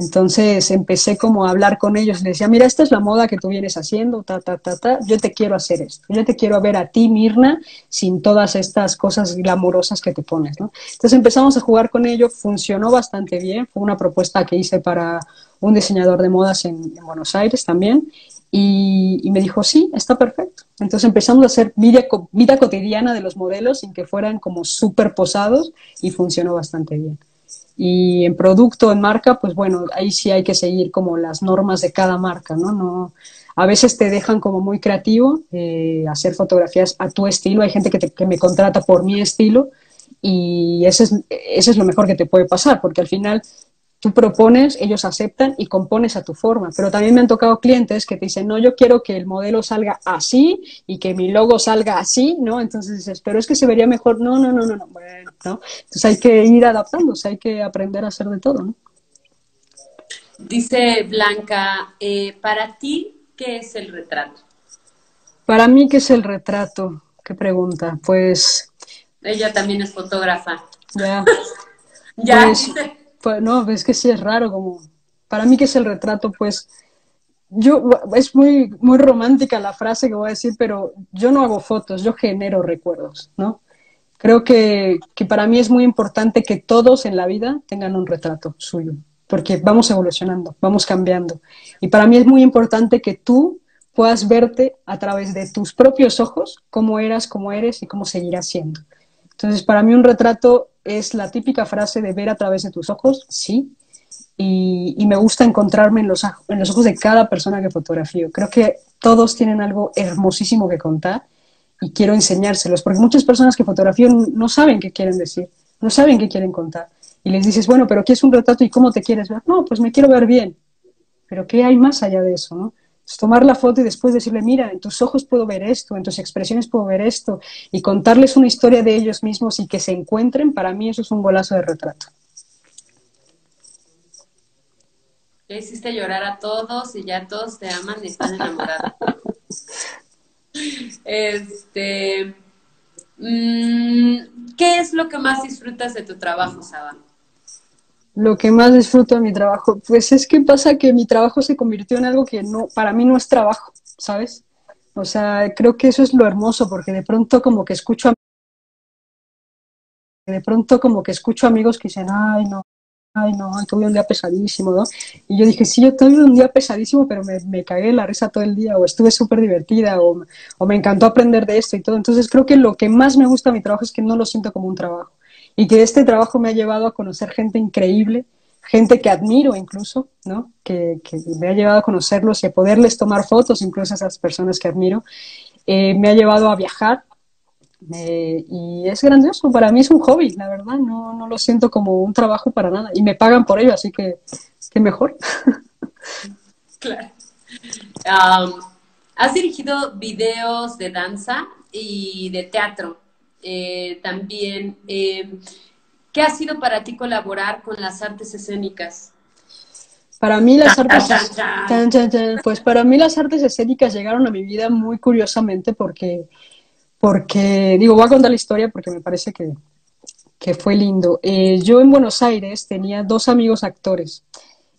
Entonces empecé como a hablar con ellos, les decía, mira, esta es la moda que tú vienes haciendo, ta, ta, ta, ta, yo te quiero hacer esto, yo te quiero ver a ti, Mirna, sin todas estas cosas glamurosas que te pones, ¿no? Entonces empezamos a jugar con ello, funcionó bastante bien, fue una propuesta que hice para un diseñador de modas en, Buenos Aires también, y, me dijo, sí, está perfecto. Entonces empezamos a hacer vida, vida cotidiana de los modelos sin que fueran como súper posados y funcionó bastante bien. Y en producto, en marca, pues bueno, ahí sí hay que seguir como las normas de cada marca, ¿no? no a veces te dejan como muy creativo eh, hacer fotografías a tu estilo. Hay gente que, que me contrata por mi estilo y ese es, ese es lo mejor que te puede pasar, porque al final tú propones, ellos aceptan y compones a tu forma. Pero también me han tocado clientes que te dicen, no, yo quiero que el modelo salga así y que mi logo salga así, ¿no? Entonces dices, pero es que se vería mejor. No, no, no, no, no. Bueno, ¿no? Entonces hay que ir adaptándose, hay que aprender a hacer de todo, ¿no? Dice Blanca, eh, para ti, ¿qué es el retrato? Para mí, ¿qué es el retrato? ¿Qué pregunta? Pues... Ella también es fotógrafa. Ya. (laughs) ya. Pues, pues no, es que sí es raro, como para mí que es el retrato, pues yo, es muy, muy romántica la frase que voy a decir, pero yo no hago fotos, yo genero recuerdos, ¿no? Creo que, que para mí es muy importante que todos en la vida tengan un retrato suyo, porque vamos evolucionando, vamos cambiando. Y para mí es muy importante que tú puedas verte a través de tus propios ojos cómo eras, cómo eres y cómo seguirás siendo. Entonces, para mí un retrato es la típica frase de ver a través de tus ojos, sí, y, me gusta encontrarme en los, en los ojos de cada persona que fotografío. Creo que todos tienen algo hermosísimo que contar y quiero enseñárselos, porque muchas personas que fotografío no saben qué quieren decir, no saben qué quieren contar. Y les dices, bueno, pero ¿qué es un retrato y cómo te quieres ver? No, pues me quiero ver bien. Pero ¿qué hay más allá de eso? ¿no? Tomar la foto y después decirle, mira, en tus ojos puedo ver esto, en tus expresiones puedo ver esto, y contarles una historia de ellos mismos y que se encuentren, para mí eso es un golazo de retrato. Ya hiciste llorar a todos y ya todos te aman y están enamorados. (laughs) este, mm, ¿Qué es lo que más disfrutas de tu trabajo, Saba? Lo que más disfruto de mi trabajo, pues es que pasa que mi trabajo se convirtió en algo que no, para mí no es trabajo, ¿sabes? O sea, creo que eso es lo hermoso, porque de pronto como que escucho a de pronto como que escucho amigos que dicen, ay, no, ay, no, tuve un día pesadísimo, ¿no? Y yo dije, sí, yo tuve un día pesadísimo, pero me, me cagué la risa todo el día, o estuve súper divertida, o, o, me encantó aprender de esto y todo. Entonces creo que lo que más me gusta de mi trabajo es que no lo siento como un trabajo. Y que este trabajo me ha llevado a conocer gente increíble, gente que admiro incluso, ¿no? Que, me ha llevado a conocerlos y a poderles tomar fotos, incluso esas personas que admiro. Eh, me ha llevado a viajar, y es grandioso, para mí es un hobby, la verdad, no, no, lo siento como un trabajo para nada. Y me pagan por ello, así que, que mejor. (laughs) claro. has dirigido videos de danza y de teatro. Eh, también, eh, ¿qué ha sido para ti colaborar con las artes escénicas? Para mí las artes, pues para mí las artes escénicas llegaron a mi vida muy curiosamente porque porque, digo, voy a contar la historia porque me parece que, que fue lindo. Eh, yo en Buenos Aires tenía dos amigos actores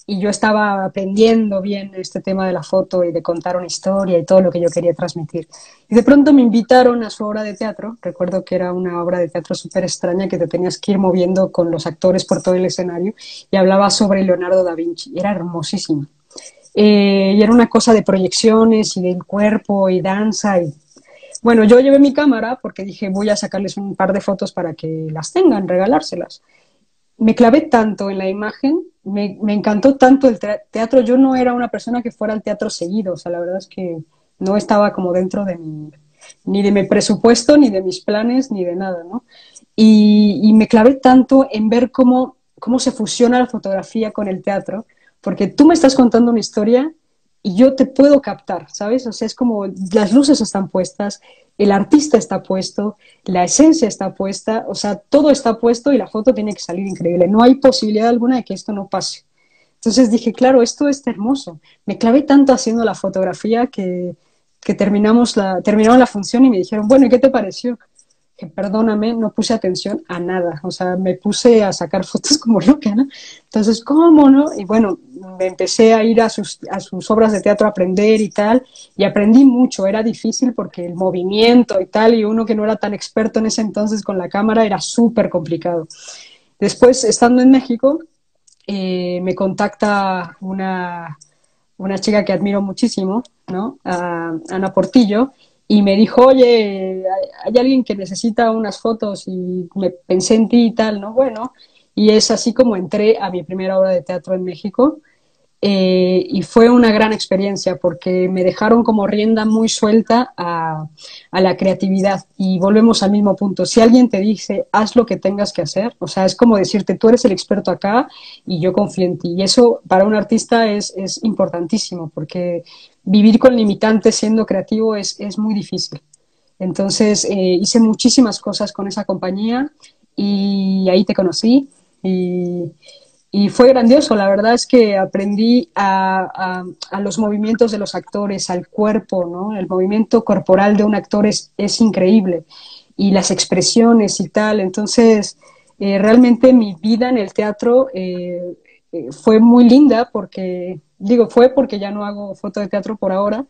y yo estaba aprendiendo bien este tema de la foto y de contar una historia y todo lo que yo quería transmitir. Y de pronto me invitaron a su obra de teatro. Recuerdo que era una obra de teatro súper extraña que te tenías que ir moviendo con los actores por todo el escenario y hablaba sobre Leonardo da Vinci. Era hermosísima. Eh, y era una cosa de proyecciones y del cuerpo y danza y bueno, yo llevé mi cámara porque dije voy a sacarles un par de fotos para que las tengan, regalárselas. Me clavé tanto en la imagen, me, encantó tanto el teatro. Yo no era una persona que fuera al teatro seguido, o sea, la verdad es que no estaba como dentro de mi, ni de mi presupuesto, ni de mis planes, ni de nada, ¿no? Y, y me clavé tanto en ver cómo, cómo se fusiona la fotografía con el teatro, porque tú me estás contando una historia y yo te puedo captar, ¿sabes? O sea, es como las luces están puestas, el artista está puesto, la esencia está puesta, o sea, todo está puesto y la foto tiene que salir increíble. No hay posibilidad alguna de que esto no pase. Entonces dije, claro, esto es hermoso. Me clavé tanto haciendo la fotografía que, que terminamos la, terminaron la función y me dijeron, bueno, ¿y qué te pareció? Perdóname, no puse atención a nada, o sea, me puse a sacar fotos como loca, ¿no? Entonces, ¿cómo no? Y bueno, me empecé a ir a sus, obras de teatro a aprender y tal, y aprendí mucho, era difícil porque el movimiento y tal, y uno que no era tan experto en ese entonces con la cámara era súper complicado. Después, estando en México, eh, me contacta una, una chica que admiro muchísimo, ¿no? Ana Portillo, y me dijo, oye, hay alguien que necesita unas fotos y me pensé en ti y tal, ¿no? Bueno, y es así como entré a mi primera obra de teatro en México eh, y fue una gran experiencia porque me dejaron como rienda muy suelta a, a, la creatividad y volvemos al mismo punto. Si alguien te dice, haz lo que tengas que hacer, o sea, es como decirte, tú eres el experto acá y yo confío en ti. Y eso para un artista es, es importantísimo porque vivir con limitantes siendo creativo es, es muy difícil. Entonces eh, hice muchísimas cosas con esa compañía y ahí te conocí y, y fue grandioso. La verdad es que aprendí a, a, los movimientos de los actores, al cuerpo, ¿no? El movimiento corporal de un actor es, es increíble y las expresiones y tal. Entonces, eh, realmente mi vida en el teatro eh, eh, fue muy linda porque, digo, fue porque ya no hago foto de teatro por ahora,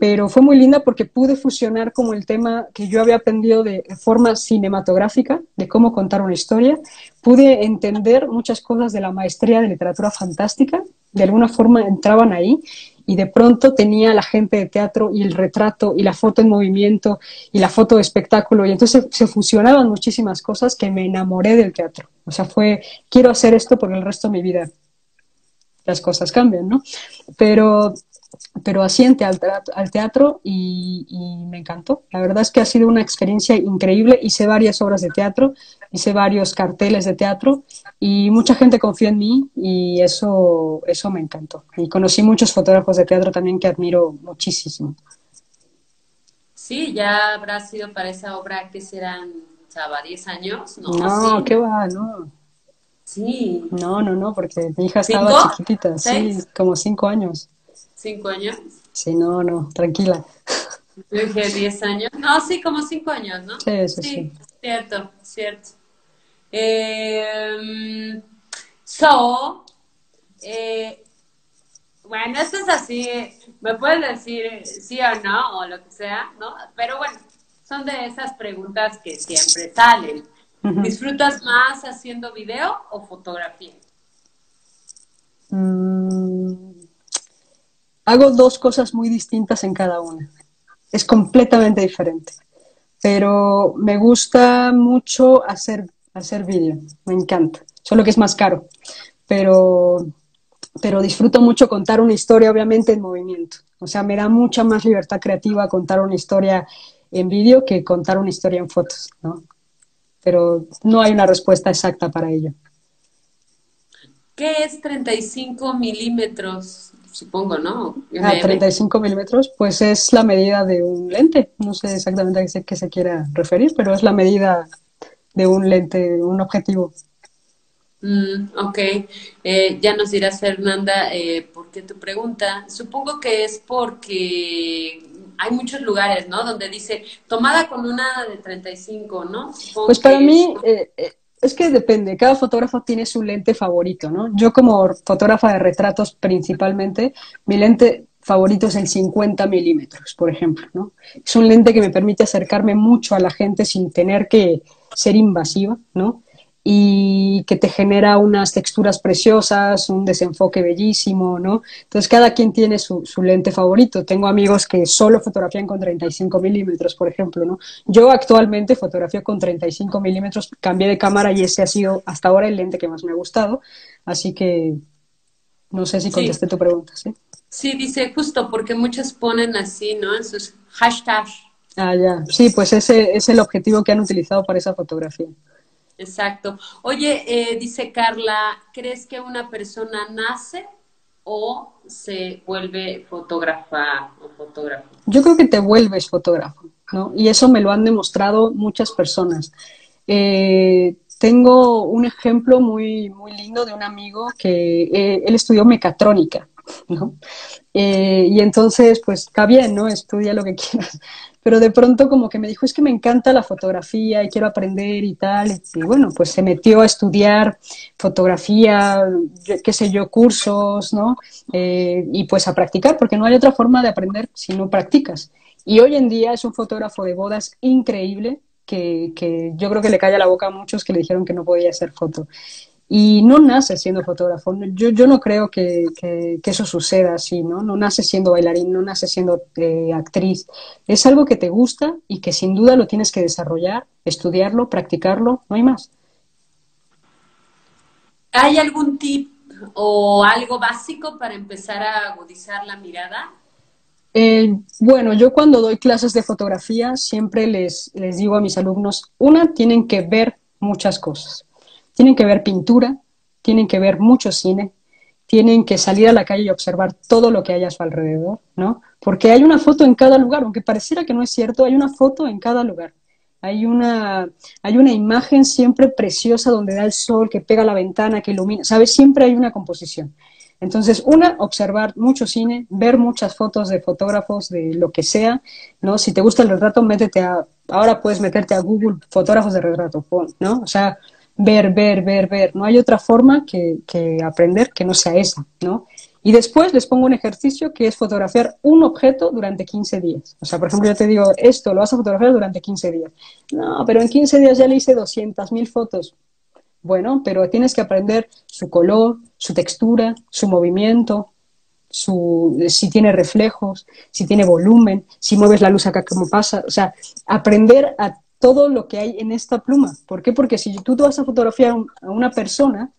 pero fue muy linda porque pude fusionar como el tema que yo había aprendido de forma cinematográfica, de cómo contar una historia, pude entender muchas cosas de la maestría de literatura fantástica, de alguna forma entraban ahí y de pronto tenía la gente de teatro y el retrato y la foto en movimiento y la foto de espectáculo y entonces se fusionaban muchísimas cosas que me enamoré del teatro. O sea, fue, quiero hacer esto por el resto de mi vida. Las cosas cambian, ¿no? Pero pero así en teatro, al teatro y, y, me encantó. La verdad es que ha sido una experiencia increíble. Hice varias obras de teatro, hice varios carteles de teatro y mucha gente confió en mí y eso, eso me encantó. Y conocí muchos fotógrafos de teatro también que admiro muchísimo. Sí, ya habrá sido para esa obra que serán, ¿sabes? 10 años. No, no qué va, no. Sí. No, no, no, porque mi hija estaba chiquitita, sí, como cinco años. ¿Cinco años? Sí, no, no, tranquila. Yo dije 10 años. No, sí, como cinco años, ¿no? Sí, sí, sí. Cierto, cierto. Eh, so, eh, bueno, esto es así, me puedes decir sí o no, o lo que sea, ¿no? Pero bueno, son de esas preguntas que siempre salen. ¿Disfrutas más haciendo video o fotografía? Mm, hago dos cosas muy distintas en cada una. Es completamente diferente. Pero me gusta mucho hacer, hacer vídeo, me encanta. Solo que es más caro. Pero, pero disfruto mucho contar una historia, obviamente, en movimiento. O sea, me da mucha más libertad creativa contar una historia en vídeo que contar una historia en fotos, ¿no? Pero no hay una respuesta exacta para ello. ¿Qué es 35 milímetros? Supongo, ¿no? Ah, 35 milímetros, pues es la medida de un lente. No sé exactamente a qué se quiera referir, pero es la medida de un lente, un objetivo. Mm, ok, eh, ya nos dirás, Fernanda, eh, por qué tu pregunta. Supongo que es porque hay muchos lugares, ¿no? Donde dice tomada con una de 35, ¿no? pues para mí, eh, eh, es que depende, cada fotógrafo tiene su lente favorito, ¿no? Yo como fotógrafa de retratos principalmente, mi lente favorito es el 50 milímetros, por ejemplo, ¿no? Es un lente que me permite acercarme mucho a la gente sin tener que ser invasiva, ¿no? Y que te genera unas texturas preciosas, un desenfoque bellísimo, ¿no? Entonces cada quien tiene su, lente favorito. Tengo amigos que solo fotografían con 35 milímetros, por ejemplo, ¿no? Yo actualmente fotografío con 35 milímetros, cambié de cámara y ese ha sido hasta ahora el lente que más me ha gustado, así que no sé si contesté tu pregunta, ¿sí? Sí, dice justo porque muchos ponen así, ¿no? En sus hashtags. Ah, ya. Sí, pues ese es el objetivo que han utilizado para esa fotografía. Exacto. Oye, eh, dice Carla, ¿crees que una persona nace o se vuelve fotógrafa o fotógrafo? Yo creo que te vuelves fotógrafo, ¿no? Y eso me lo han demostrado muchas personas. Eh, tengo un ejemplo muy, muy lindo de un amigo que eh, él estudió mecatrónica, ¿no? y entonces, pues está bien, ¿no? Estudia lo que (laughs) quieras pero de pronto como que me dijo, es que me encanta la fotografía y quiero aprender y tal, y, bueno, pues se metió a estudiar fotografía, qué sé yo, cursos, ¿no? Eh, y pues a practicar, porque no hay otra forma de aprender si no practicas. Y hoy en día es un fotógrafo de bodas increíble, que, que, yo creo que le calla la boca a muchos que le dijeron que no podía hacer foto. Y no nace siendo fotógrafo. Yo, yo no creo que, que, eso suceda así, ¿no? No nace siendo bailarín, no nace siendo eh, actriz. Es algo que te gusta y que sin duda lo tienes que desarrollar, estudiarlo, practicarlo, no hay más. ¿Hay algún tip o algo básico para empezar a agudizar la mirada? Eh, bueno, yo cuando doy clases de fotografía siempre les, les digo a mis alumnos, una, tienen que ver muchas cosas tienen que ver pintura, tienen que ver mucho cine, tienen que salir a la calle y observar todo lo que hay a su alrededor, ¿no? Porque hay una foto en cada lugar, aunque pareciera que no es cierto, hay una foto en cada lugar. Hay una, hay una imagen siempre preciosa donde da el sol, que pega la ventana, que ilumina, ¿sabes? Siempre hay una composición. Entonces, una, observar mucho cine, ver muchas fotos de fotógrafos, de lo que sea, ¿no? Si te gusta el retrato, métete a, ahora puedes meterte a Google, fotógrafos de retrato, ¿no? O sea, ver, ver, ver, ver. No hay otra forma que, aprender que no sea esa, ¿no? Y después les pongo un ejercicio que es fotografiar un objeto durante 15 días. O sea, por ejemplo, yo te digo, esto lo vas a fotografiar durante 15 días. No, pero en 15 días ya le hice 200.000 fotos. Bueno, pero tienes que aprender su color, su textura, su movimiento, su, si tiene reflejos, si tiene volumen, si mueves la luz acá, cómo pasa. O sea, aprender a todo lo que hay en esta pluma. ¿Por qué? Porque si tú vas a fotografiar a una persona,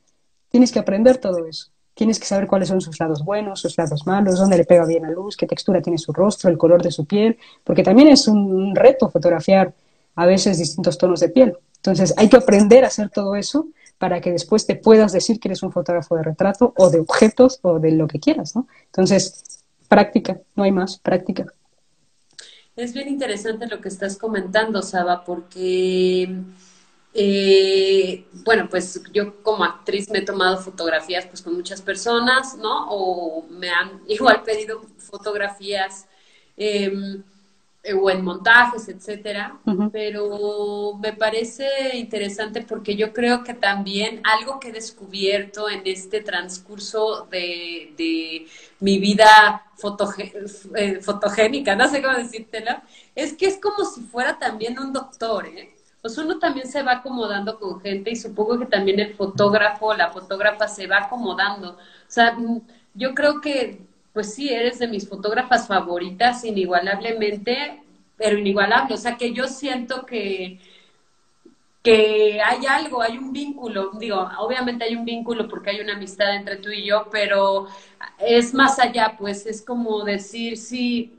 tienes que aprender todo eso. tienes que saber cuáles son sus lados buenos, sus lados malos, dónde le pega bien la luz, qué textura tiene su rostro, el color de su piel, porque también es un reto fotografiar a veces distintos tonos de piel. Entonces hay que aprender a hacer todo eso para que después te puedas decir que eres un fotógrafo de retrato o de objetos o de lo que quieras, ¿no? Entonces, práctica, no hay más, práctica. Es bien interesante lo que estás comentando, Saba, porque, eh, bueno, pues yo como actriz me he tomado fotografías pues con muchas personas, ¿no? O me han (laughs) igual pedido fotografías. Em, o en montajes, etcétera, pero me parece interesante porque yo creo que también algo que he descubierto en este transcurso de, mi vida eh, fotogénica, no sé cómo decírtelo, es que es como si fuera también un doctor, ¿eh? Pues uno también se va acomodando con gente y supongo que también el fotógrafo, la fotógrafa se va acomodando. O sea, mm, yo creo que pues sí, eres de mis fotógrafas favoritas, inigualablemente, pero inigualable. O sea, que yo siento que, que hay algo, hay un vínculo. Digo, obviamente hay un vínculo porque hay una amistad entre tú y yo, pero es más allá, pues es como decir, sí,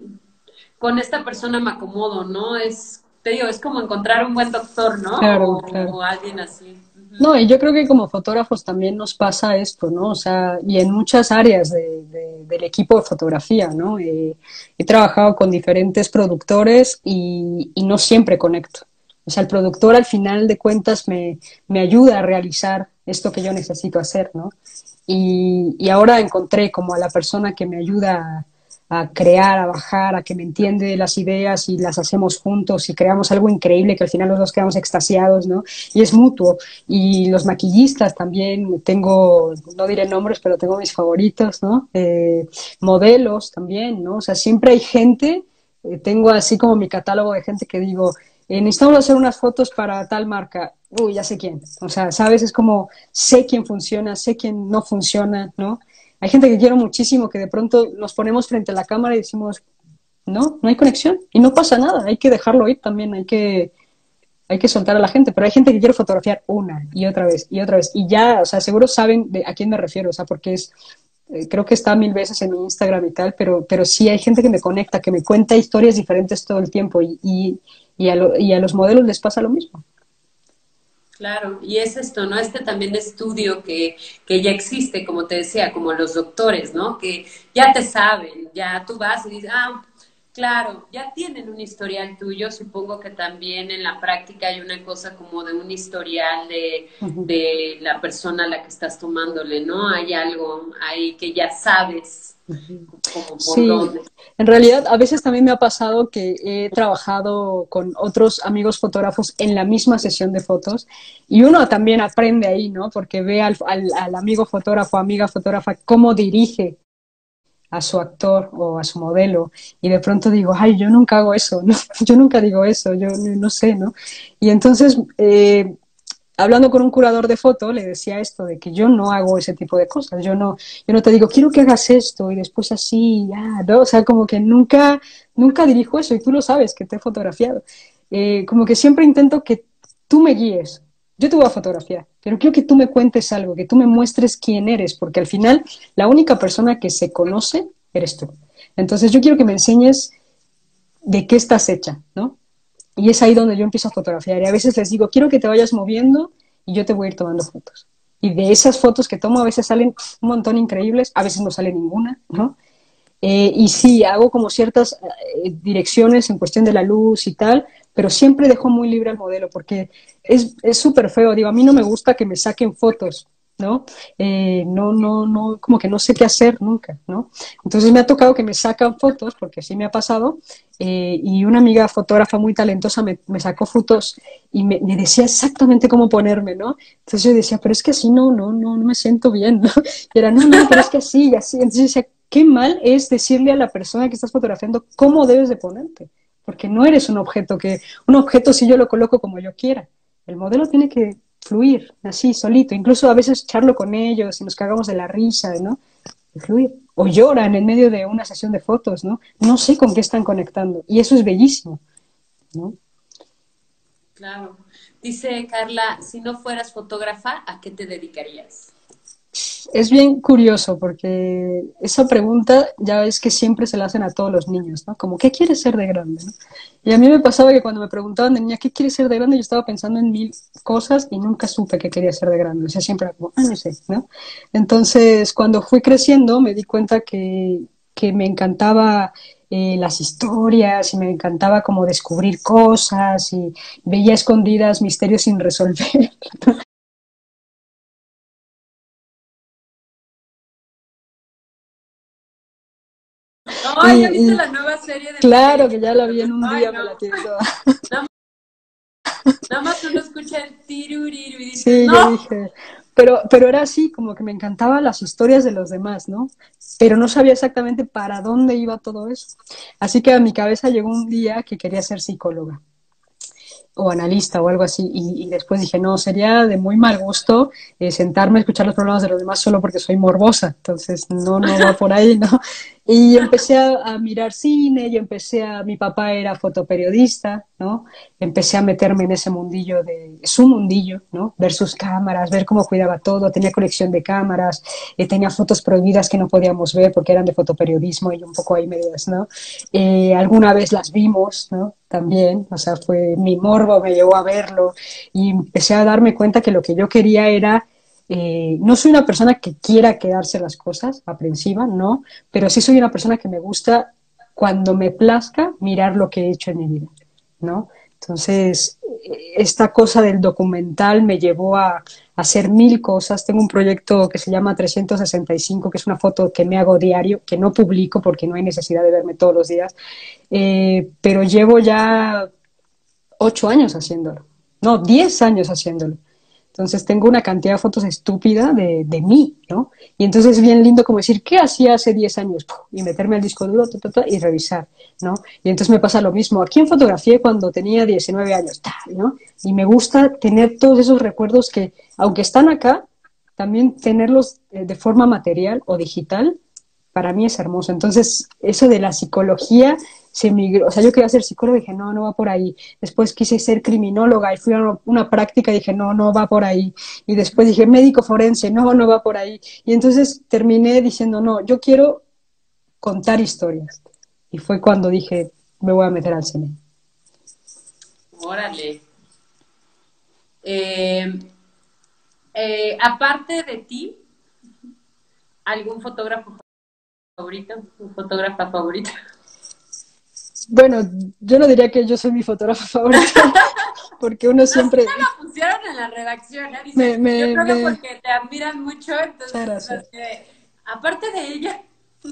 con esta persona me acomodo, ¿no? Es, te digo, es como encontrar un buen doctor, ¿no? Claro, o alguien así. No, y yo creo que como fotógrafos también nos pasa esto, ¿no? O sea, y en muchas áreas del equipo de fotografía, ¿no? Eh, he trabajado con diferentes productores y, no siempre conecto. O sea, el productor al final de cuentas me, me ayuda a realizar esto que yo necesito hacer, ¿no? Y, y ahora encontré como a la persona que me ayuda a crear, a bajar, a que me entiende las ideas y las hacemos juntos y creamos algo increíble que al final los dos quedamos extasiados, ¿no? Y es mutuo. Y los maquillistas también, tengo, no diré nombres, pero tengo mis favoritos, ¿no? Eh, modelos también, ¿no? O sea, siempre hay gente, eh, tengo así como mi catálogo de gente que digo, eh, necesitamos hacer unas fotos para tal marca. Uy, ya sé quién. O sea, ¿sabes? Es como, sé quién funciona, sé quién no funciona, ¿no? Hay gente que quiero muchísimo que de pronto nos ponemos frente a la cámara y decimos, no, no hay conexión y no pasa nada, hay que dejarlo ir también, hay que, hay que soltar a la gente, pero hay gente que quiere fotografiar una y otra vez y otra vez y ya, o sea, seguro saben de a quién me refiero, o sea, porque es, eh, creo que está mil veces en mi Instagram y tal, pero, pero sí hay gente que me conecta, que me cuenta historias diferentes todo el tiempo y, y, y a los modelos les pasa lo mismo. Claro, y es esto, ¿no? Este también estudio que, que ya existe, como te decía, como los doctores, ¿no? Que ya te saben, ya tú vas y dices, ah, Claro, ya tienen un historial tuyo, supongo que también en la práctica hay una cosa como de un historial de, de la persona a la que estás tomándole, ¿no? Hay algo ahí que ya sabes sí. En realidad, a veces también me ha pasado que he trabajado con otros amigos fotógrafos en la misma sesión de fotos y uno también aprende ahí, ¿no? Porque ve al, al, al amigo fotógrafo, amiga fotógrafa, cómo dirige a su actor o a su modelo y de pronto digo, ay, yo nunca hago eso, (laughs) ¿no? yo nunca digo eso, yo no sé, ¿no? Y entonces, eh, hablando con un curador de foto, le decía esto, de que yo no hago ese tipo de cosas, yo no, yo no te digo, quiero que hagas esto y después así, ya, ¿no? O sea, como que nunca, nunca dirijo eso y tú lo sabes que te he fotografiado. Eh, como que siempre intento que tú me guíes, yo te voy a fotografiar, pero quiero que tú me cuentes algo, que tú me muestres quién eres, porque al final la única persona que se conoce eres tú. Entonces yo quiero que me enseñes de qué estás hecha, ¿no? Y es ahí donde yo empiezo a fotografiar. Y a veces les digo, quiero que te vayas moviendo y yo te voy a ir tomando fotos. Y de esas fotos que tomo a veces salen un montón increíbles, a veces no sale ninguna, ¿no? Eh, y sí, hago como ciertas eh, direcciones en cuestión de la luz y tal, pero siempre dejo muy libre al modelo porque es súper feo. Digo, a mí no me gusta que me saquen fotos, ¿no? Eh, no, no, no, como que no sé qué hacer nunca, ¿no? Entonces me ha tocado que me sacan fotos, porque así me ha pasado, eh, y una amiga fotógrafa muy talentosa me, sacó fotos y me, decía exactamente cómo ponerme, ¿no? Entonces yo decía, pero es que así no, no, no, no me siento bien, ¿no? Y era, no, no, pero es que así, y así. Entonces yo decía, qué mal es decirle a la persona que estás fotografiando cómo debes de ponerte porque no eres un objeto que, un objeto si yo lo coloco como yo quiera. El modelo tiene que fluir así, solito, incluso a veces charlo con ellos y nos cagamos de la risa, ¿no? fluir. O lloran en medio de una sesión de fotos, ¿no? No sé con qué están conectando. Y eso es bellísimo, ¿no? Claro. Dice Carla, si no fueras fotógrafa, ¿a qué te dedicarías? Es bien curioso porque esa pregunta ya ves que siempre se la hacen a todos los niños, ¿no? Como, ¿qué quieres ser de grande? Y a mí me pasaba que cuando me preguntaban de niña, ¿qué quieres ser de grande? Yo estaba pensando en mil cosas y nunca supe qué quería ser de grande. O sea, siempre era como, ah, no sé, ¿no? Entonces, cuando fui creciendo, me di cuenta que, que me encantaba eh, las historias y me encantaba como descubrir cosas y veía escondidas misterios sin resolver. (laughs) Ay, ¿ya viste la nueva serie de Claro, que ya la vi en un día, me la tiene (laughs) Nada, más uno escucha el tiruriru y dice, Sí, yo dije, pero, pero era así, como que me encantaban las historias de los demás, ¿no? Pero no sabía exactamente para dónde iba todo eso. Así que a mi cabeza llegó un día que quería ser psicóloga o analista o algo así. Y, después dije, no, sería de muy mal gusto eh, sentarme a escuchar los problemas de los demás solo porque soy morbosa. Entonces, no, no va por ahí, ¿no? Y empecé a, mirar cine, yo empecé a, mi papá era fotoperiodista, ¿no? Empecé a meterme en ese mundillo de, su mundillo, ¿no? Ver sus cámaras, ver cómo cuidaba todo, tenía colección de cámaras, eh, tenía fotos prohibidas que no podíamos ver porque eran de fotoperiodismo y un poco ahí medias, ¿no? Eh, alguna vez las vimos, ¿no? También, o sea, fue mi morbo, me llevó a verlo y empecé a darme cuenta que lo que yo quería era eh, no soy una persona que quiera quedarse las cosas, aprensiva, no, pero sí soy una persona que me gusta cuando me plazca mirar lo que he hecho en mi vida, ¿no? Entonces, esta cosa del documental me llevó a, hacer mil cosas. Tengo un proyecto que se llama 365, que es una foto que me hago diario, que no publico porque no hay necesidad de verme todos los días, eh, pero llevo ya ocho años haciéndolo, no, diez años haciéndolo. Entonces tengo una cantidad de fotos estúpida de, de mí, ¿no? Y entonces es bien lindo como decir, ¿qué hacía hace 10 años? Y meterme al disco duro y revisar, ¿no? Y entonces me pasa lo mismo. ¿A quién fotografié cuando tenía 19 años? ¿no? Y me gusta tener todos esos recuerdos que, aunque están acá, también tenerlos de forma material o digital, para mí es hermoso. Entonces, eso de la psicología se migró, o sea, yo quería ser psicóloga y dije, no, no va por ahí. Después quise ser criminóloga y fui a una práctica y dije, no, no va por ahí. Y después dije, médico forense, no, no va por ahí. Y entonces terminé diciendo, no, yo quiero contar historias. Y fue cuando dije, me voy a meter al cine. Órale. Eh, eh, aparte de ti, ¿algún fotógrafo favorito? ¿Un fotógrafa favorita? Bueno, yo no diría que yo soy mi fotógrafa favorita, (laughs) porque uno siempre... No, lo pusieron en la redacción, ¿eh? yo creo que porque te admiran mucho, entonces... aparte de ella...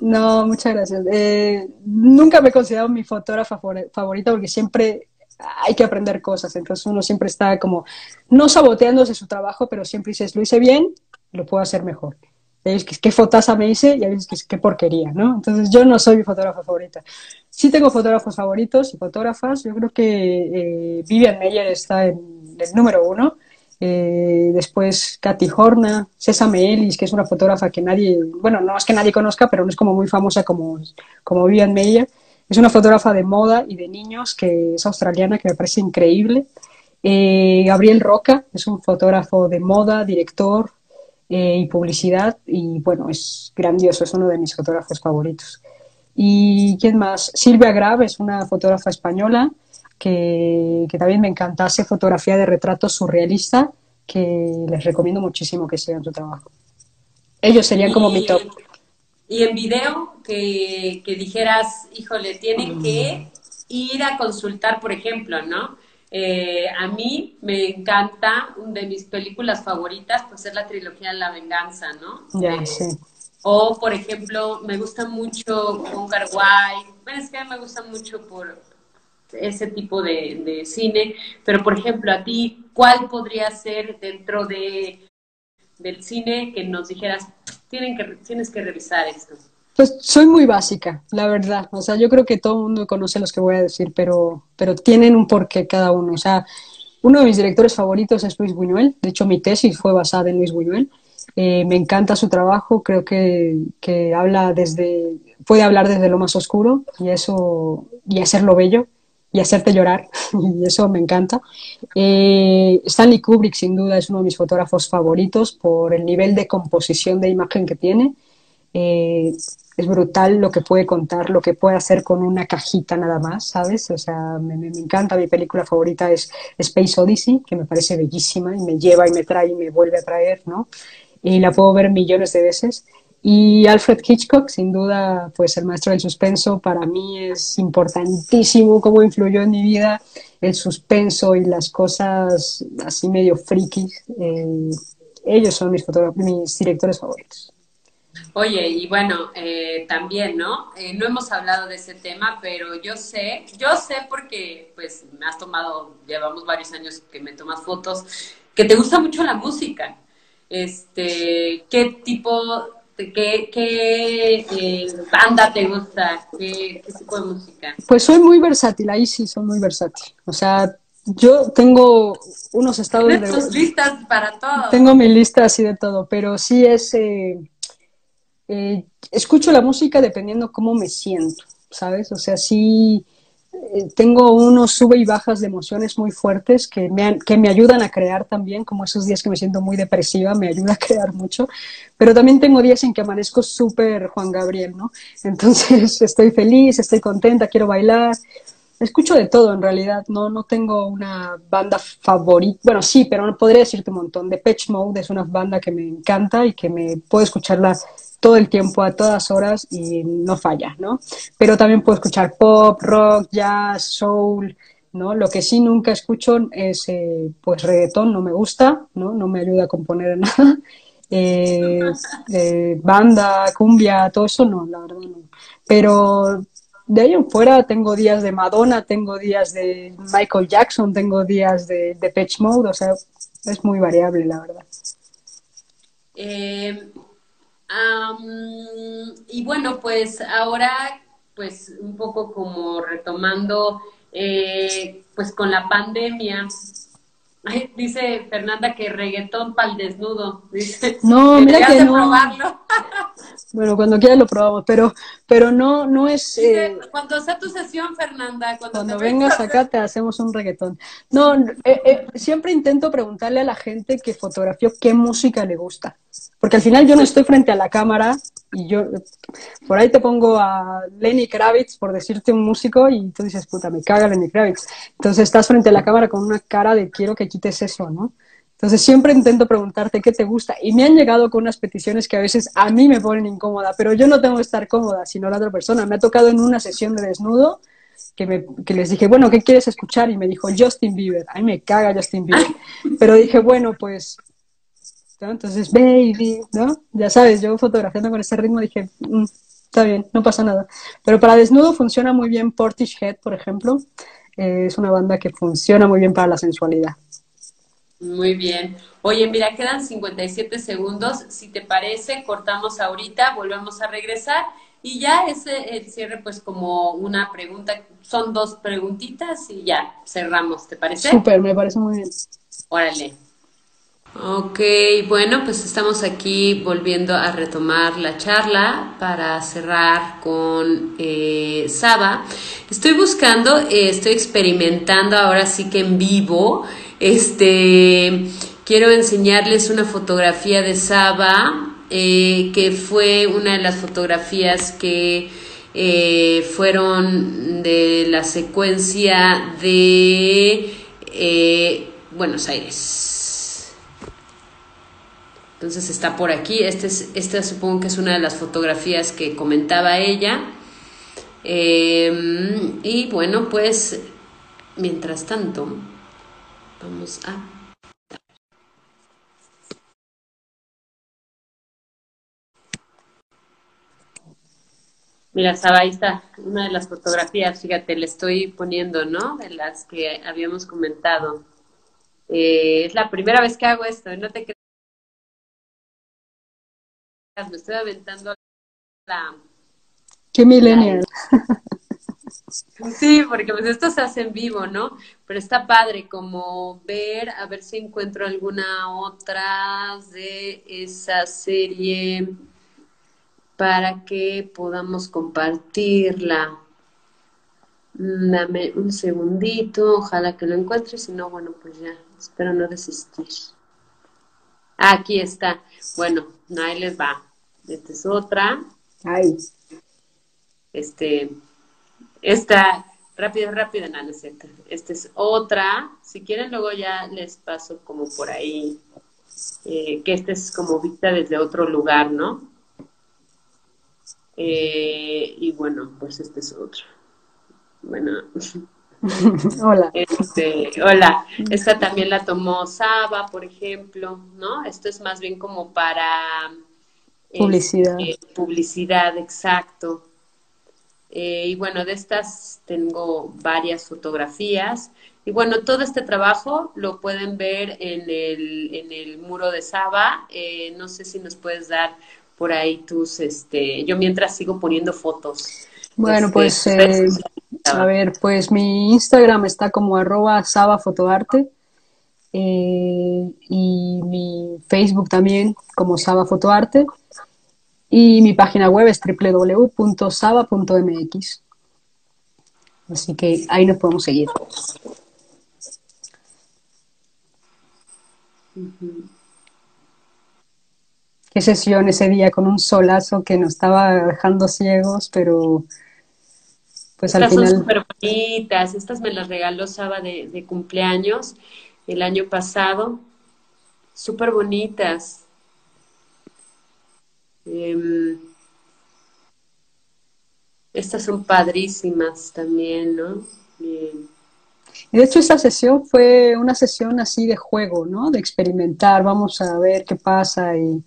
No, muchas gracias. Eh, nunca me he considerado mi fotógrafa favorita porque siempre hay que aprender cosas, entonces uno siempre está como, no saboteándose su trabajo, pero siempre dices, lo hice bien, lo puedo hacer mejor es que qué fotasa me hice y a veces que qué porquería, ¿no? Entonces yo no soy mi fotógrafa favorita. Sí tengo fotógrafos favoritos y fotógrafas. Yo creo que eh, Vivian Meyer está en el número uno. Eh, después Katy Horna, Sesame Ellis, que es una fotógrafa que nadie, bueno, no es que nadie conozca, pero no es como muy famosa como, como Vivian Meyer. Es una fotógrafa de moda y de niños que es australiana, que me parece increíble. Eh, Gabriel Roca es un fotógrafo de moda, director, eh, y publicidad y bueno, es grandioso, es uno de mis fotógrafos favoritos. ¿Y quién más? Silvia Grave es una fotógrafa española que, que también me encanta, hace fotografía de retratos surrealista que les recomiendo muchísimo que sigan su trabajo. Ellos serían como mi top. Y en video, que, que dijeras, híjole, tienen que ir a consultar, por ejemplo, ¿no? Eh, a mí me encanta, una de mis películas favoritas, pues es la trilogía de La Venganza, ¿no? Ya, eh, sí. O, por ejemplo, me gusta mucho Con White. Bueno, es que me gusta mucho por ese tipo de, cine. Pero, por ejemplo, a ti, ¿cuál podría ser dentro de, del cine que nos dijeras, Tienen que, tienes que revisar esto? Pues soy muy básica, la verdad. O sea, yo creo que todo el mundo conoce los que voy a decir, pero, pero tienen un porqué cada uno. O sea, uno de mis directores favoritos es Luis Buñuel. De hecho, mi tesis fue basada en Luis Buñuel. Eh, me encanta su trabajo. Creo que, habla desde, puede hablar desde lo más oscuro y eso, y hacerlo bello. y hacerte llorar, (laughs) y eso me encanta. Eh, Stanley Kubrick, sin duda, es uno de mis fotógrafos favoritos por el nivel de composición de imagen que tiene. Eh, es brutal lo que puede contar, lo que puede hacer con una cajita nada más, ¿sabes? O sea, me, encanta. Mi película favorita es Space Odyssey, que me parece bellísima y me lleva y me trae y me vuelve a traer, ¿no? Y la puedo ver millones de veces. Y Alfred Hitchcock, sin duda, pues el maestro del suspenso, para mí es importantísimo cómo influyó en mi vida el suspenso y las cosas así medio frikis. Eh, ellos son mis, mis directores favoritos. Oye, y bueno, eh, también, ¿no? Eh, no hemos hablado de ese tema, pero yo sé, yo sé porque pues me has tomado, llevamos varios años que me tomas fotos, que te gusta mucho la música. Este, ¿qué tipo, qué, qué eh, banda te gusta? ¿Qué, ¿Qué tipo de música? Pues soy muy versátil, ahí sí soy muy versátil. O sea, yo tengo unos estados de... listas para todo. Tengo mi lista así de todo, pero sí es... Eh, eh, escucho la música dependiendo cómo me siento, ¿sabes? O sea, sí eh, tengo unos sube y bajas de emociones muy fuertes que me, que me ayudan a crear también, como esos días que me siento muy depresiva, me ayuda a crear mucho, pero también tengo días en que amanezco súper Juan Gabriel, ¿no? Entonces (laughs) estoy feliz, estoy contenta, quiero bailar, escucho de todo en realidad, no, no tengo una banda favorita, bueno sí, pero no podría decirte un montón. de Depeche Mode es una banda que me encanta y que me puedo escucharla todo el tiempo, a todas horas y no falla, ¿no? Pero también puedo escuchar pop, rock, jazz, soul, ¿no? Lo que sí nunca escucho es, eh, pues, reggaetón, no me gusta, ¿no? No me ayuda a componer (laughs) nada. Eh, eh, banda, cumbia, todo eso no, la verdad no. Pero de ahí en fuera tengo días de Madonna, tengo días de Michael Jackson, tengo días de, de Pitch Mode, o sea, es muy variable, la verdad. Eh, y bueno, pues ahora, pues un poco como retomando, eh, pues con la pandemia, dice Fernanda que reggaetón para el desnudo. Dice, no, mira que no. Probarlo. (laughs) Bueno, cuando quieras lo probamos, pero, pero no, no es. Eh, cuando sea tu sesión, Fernanda. Cuando, vengas acá te hacemos un reggaetón. No, eh, eh, siempre intento preguntarle a la gente que fotografió qué música le gusta. Porque al final yo no estoy frente a la cámara y yo por ahí te pongo a Lenny Kravitz por decirte un músico y tú dices, puta, me caga Lenny Kravitz. Entonces estás frente a la cámara con una cara de quiero que quites eso, ¿no? Entonces siempre intento preguntarte qué te gusta y me han llegado con unas peticiones que a veces a mí me ponen incómoda, pero yo no tengo que estar cómoda, sino la otra persona. Me ha tocado en una sesión de desnudo que, me, que les dije, bueno, ¿qué quieres escuchar? Y me dijo Justin Bieber. A me caga Justin Bieber. Pero dije, bueno, pues entonces, baby, ¿no? Ya sabes, yo fotografiando con ese ritmo dije, mm, está bien, no pasa nada. Pero para desnudo funciona muy bien Portishead, por ejemplo. Eh, es una banda que funciona muy bien para la sensualidad. Muy bien. Oye, mira, quedan 57 segundos. Si te parece, cortamos ahorita, volvemos a regresar. Y ya ese el cierre, pues como una pregunta, son dos preguntitas y ya cerramos, ¿te parece? Súper, me parece muy bien. Órale. Ok, bueno, pues estamos aquí volviendo a retomar la charla para cerrar con eh, Saba. Estoy buscando, eh, estoy experimentando ahora sí que en vivo. Este, quiero enseñarles una fotografía de Saba, eh, que fue una de las fotografías que fueron de la secuencia de Buenos Aires. Entonces está por aquí. Este es, esta supongo que es una de las fotografías que comentaba ella. Em, y bueno, pues mientras tanto, vamos a... Mira, estaba ahí está una de las fotografías, fíjate, le estoy poniendo, ¿no? De las que habíamos comentado. Eh, es la primera vez que hago esto, no te me estoy aventando la... Qué millennial. (laughs) Sí, porque pues esto se hace en vivo, ¿no? Pero está padre como ver, a ver si encuentro alguna otra de esa serie para que podamos compartirla. Dame un segundito, ojalá que lo encuentre, si no, bueno, pues ya, espero no desistir. Aquí está. Bueno, ahí les va. Esta es otra. Ay. Este, esta, rápido, rápido, no, no Esta es otra. Si quieren, luego ya les paso como por ahí, eh, que esta es como vista desde otro lugar, ¿no? Eh, y bueno, pues este es otro. Bueno. (laughs) hola. Este, hola. Esta también la tomó Saba, por ejemplo, ¿no? Esto es más bien como para publicidad. Este, publicidad, exacto. Eh, y bueno, de estas tengo varias fotografías. Y bueno, todo este trabajo lo pueden ver en el, en el muro de Saba. Eh, no sé si nos puedes dar por ahí tus, este, yo mientras sigo poniendo fotos. Bueno, este, pues, eh, a ver, pues mi Instagram está como arroba sabafotoarte eh, y mi Facebook también como Saba Fotoarte y mi página web es www.saba.mx. Así que ahí nos podemos seguir. Qué sesión ese día con un solazo que nos estaba dejando ciegos, pero pues al Estas final... son súper bonitas. Estas me las regaló Saba de, de cumpleaños el año pasado. Súper bonitas. Em, estas son padrísimas también, ¿no? Y de hecho esta sesión fue una sesión así de juego, ¿no? De experimentar, vamos a ver qué pasa y,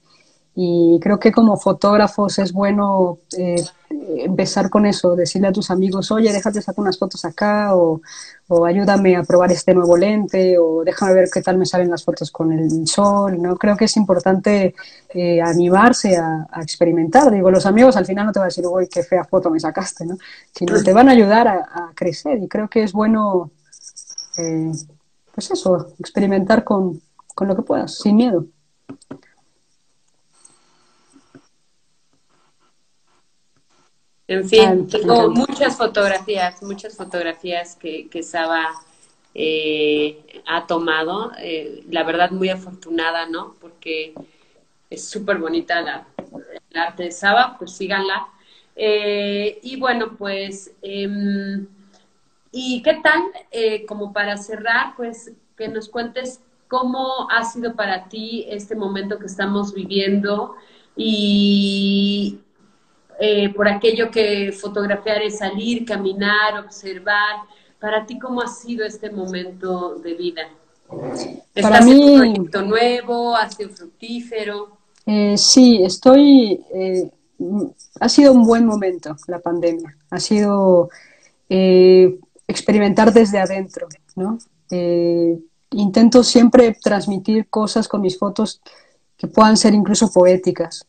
y creo que como fotógrafos es bueno eh, empezar con eso, decirle a tus amigos, oye, déjate sacar unas fotos acá, o, o, ayúdame a probar este nuevo lente, o déjame ver qué tal me salen las fotos con el sol, ¿no? Creo que es importante eh, animarse a, experimentar. Digo, los amigos al final no te van a decir, uy, qué fea foto me sacaste, ¿no? Sino te van a ayudar a, a crecer, y creo que es bueno, eh, pues eso, experimentar con, con lo que puedas, sin miedo. En fin, tengo muchas fotografías, muchas fotografías que, que Saba eh, ha tomado. Eh, la verdad, muy afortunada, ¿no? Porque es súper bonita la, el arte de Saba, pues síganla. Eh, y bueno, pues, em, ¿y qué tal? como para cerrar, pues que nos cuentes cómo ha sido para ti este momento que estamos viviendo y, eh, por aquello que fotografiar es salir, caminar, observar. Para ti, ¿cómo ha sido este momento de vida? Para mí, un proyecto nuevo? ¿Ha sido fructífero? Eh, sí, estoy... Eh, ha sido un buen momento la pandemia. Ha sido eh, experimentar desde adentro, ¿no? Intento siempre transmitir cosas con mis fotos que puedan ser incluso poéticas,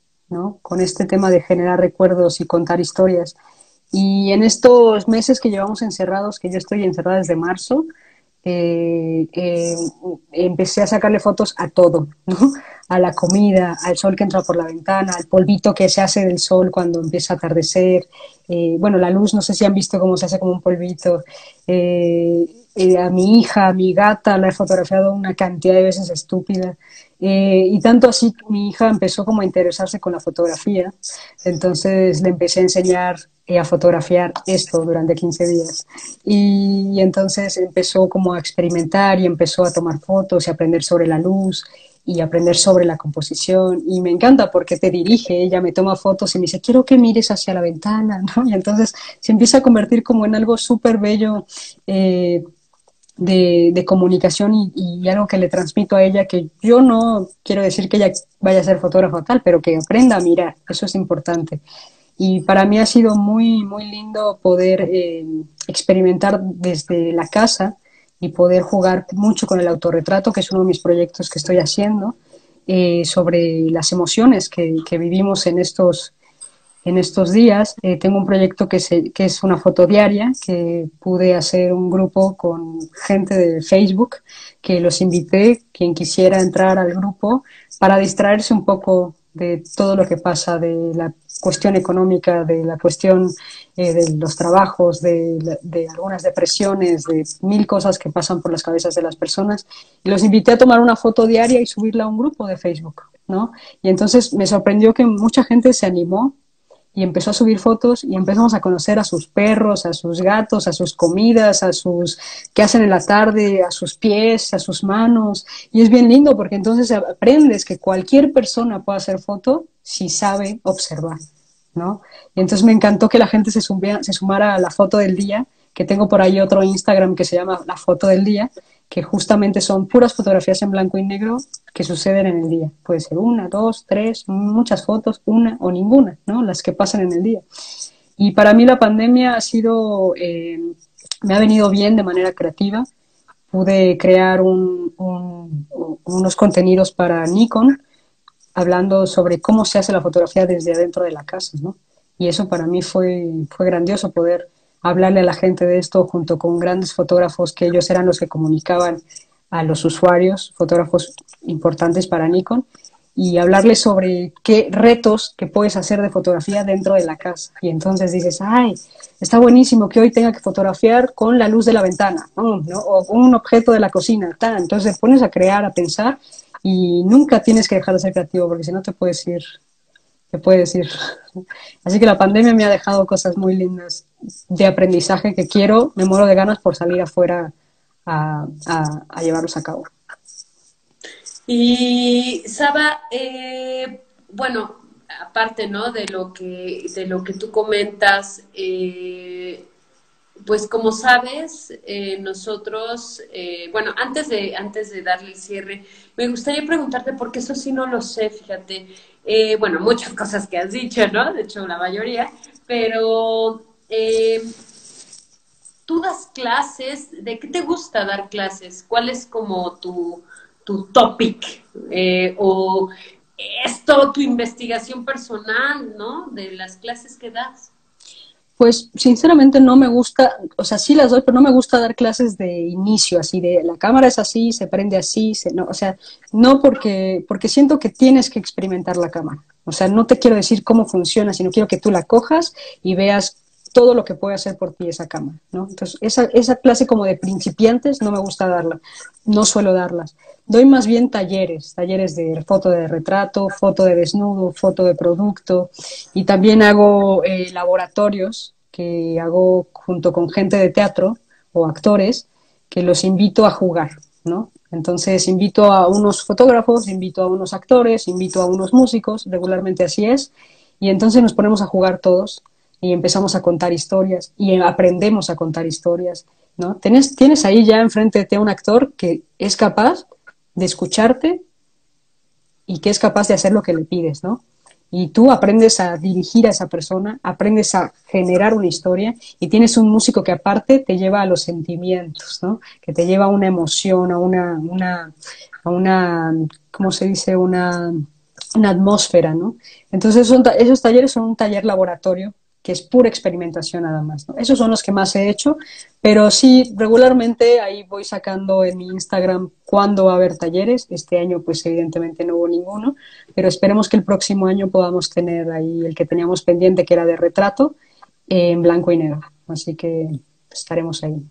con este tema de generar recuerdos y contar historias. Y en estos meses que llevamos encerrados, que yo estoy encerrada desde marzo, eh, eh, empecé a sacarle fotos a todo, A la comida, al sol que entra por la ventana, al polvito que se hace del sol cuando empieza a atardecer. Eh, bueno, la luz, no sé si han visto cómo se hace como un polvito. A mi hija, a mi gata, la he fotografiado una cantidad de veces estúpida. Eh, y tanto así mi hija empezó como a interesarse con la fotografía, entonces le empecé a enseñar eh, a fotografiar esto durante 15 días. Y, entonces empezó como a experimentar y empezó a tomar fotos y aprender sobre la luz y aprender sobre la composición. Y me encanta porque te dirige, ella me toma fotos y me dice, quiero que mires hacia la ventana, (laughs) ¿no? Y entonces se empieza a convertir como en algo súper bello. Eh, de, comunicación y, algo que le transmito a ella, que yo no quiero decir que ella vaya a ser fotógrafa tal, pero que aprenda a mirar, eso es importante. Y para mí ha sido muy, muy lindo poder eh, experimentar desde la casa y poder jugar mucho con el autorretrato, que es uno de mis proyectos que estoy haciendo, eh, sobre las emociones que, que vivimos en estos en estos días. Eh, tengo un proyecto que, es una foto diaria, que pude hacer un grupo con gente de Facebook, que los invité, quien quisiera entrar al grupo, para distraerse un poco de todo lo que pasa, de la cuestión económica, de la cuestión eh, de los trabajos, de, de, algunas depresiones, de mil cosas que pasan por las cabezas de las personas. Y los invité a tomar una foto diaria y subirla a un grupo de Facebook, ¿no? Y entonces me sorprendió que mucha gente se animó y empezó a subir fotos y empezamos a conocer a sus perros, a sus gatos, a sus comidas, a sus qué hacen en la tarde, a sus pies, a sus manos. Y es bien lindo porque entonces aprendes que cualquier persona puede hacer foto si sabe observar, ¿no? Y entonces me encantó que la gente se, se sumara a la foto del día, que tengo por ahí otro Instagram que se llama La Foto del Día, que justamente son puras fotografías en blanco y negro que suceden en el día. Puede ser una, dos, tres, muchas fotos, una o ninguna, ¿no? Las que pasan en el día. Y para mí la pandemia ha sido, eh, me ha venido bien de manera creativa. Pude crear unos contenidos para Nikon hablando sobre cómo se hace la fotografía desde adentro de la casa, ¿no? Y eso para mí fue, fue grandioso poder hablarle a la gente de esto junto con grandes fotógrafos que ellos eran los que comunicaban a los usuarios, fotógrafos importantes para Nikon, y hablarles sobre qué retos que puedes hacer de fotografía dentro de la casa. Y entonces dices, ay, está buenísimo que hoy tenga que fotografiar con la luz de la ventana, ¿no? o un objeto de la cocina. Tal. Entonces te pones a crear, a pensar, y nunca tienes que dejar de ser creativo, porque si no te puedes ir puede decir. (laughs) Así que la pandemia me ha dejado cosas muy lindas de aprendizaje que quiero, me muero de ganas por salir afuera a, llevarlos a cabo. Y Saba, eh, bueno, aparte ¿no? de, lo que, de lo que tú comentas, eh, pues como sabes, eh, nosotros, bueno, antes de, antes de darle el cierre, me gustaría preguntarte, porque eso sí no lo sé, fíjate, bueno, muchas (laughs) cosas que has dicho, ¿no? De hecho, la mayoría, pero eh, tú das clases, ¿de qué te gusta dar clases? ¿Cuál es como tu, tu topic? Eh, o esto, tu investigación personal, ¿no? De las clases que das. Pues sinceramente no me gusta, o sea, sí las doy, pero no me gusta dar clases de inicio, así de la cámara es así, se prende así, no, o sea, no porque, porque siento que tienes que experimentar la cámara. O sea, no te quiero decir cómo funciona, sino quiero que tú la cojas y veas todo lo que puede hacer por ti esa cámara, ¿no? Entonces, esa, esa clase como de principiantes no me gusta darla, no suelo darlas. Doy más bien talleres, talleres de foto de retrato, foto de desnudo, foto de producto y también hago eh, laboratorios que hago junto con gente de teatro o actores que los invito a jugar, ¿no? Entonces invito a unos fotógrafos, invito a unos actores, invito a unos músicos, regularmente así es, y entonces nos ponemos a jugar todos y empezamos a contar historias y aprendemos a contar historias, ¿no? Tienes, ahí ya enfrente de ti un actor que es capaz de escucharte y que es capaz de hacer lo que le pides, ¿no? Y tú aprendes a dirigir a esa persona, aprendes a generar una historia y tienes un músico que aparte te lleva a los sentimientos, ¿no? Que te lleva a una emoción, a una, a una ¿cómo se dice? Una atmósfera, ¿no? Entonces esos talleres son un taller laboratorio que es pura experimentación nada más. Esos son los que más he hecho, pero sí, regularmente ahí voy sacando en mi Instagram cuándo va a haber talleres. Este año, pues evidentemente no hubo ninguno, pero esperemos que el próximo año podamos tener ahí el que teníamos pendiente, que era de retrato, en blanco y negro. Así que estaremos ahí.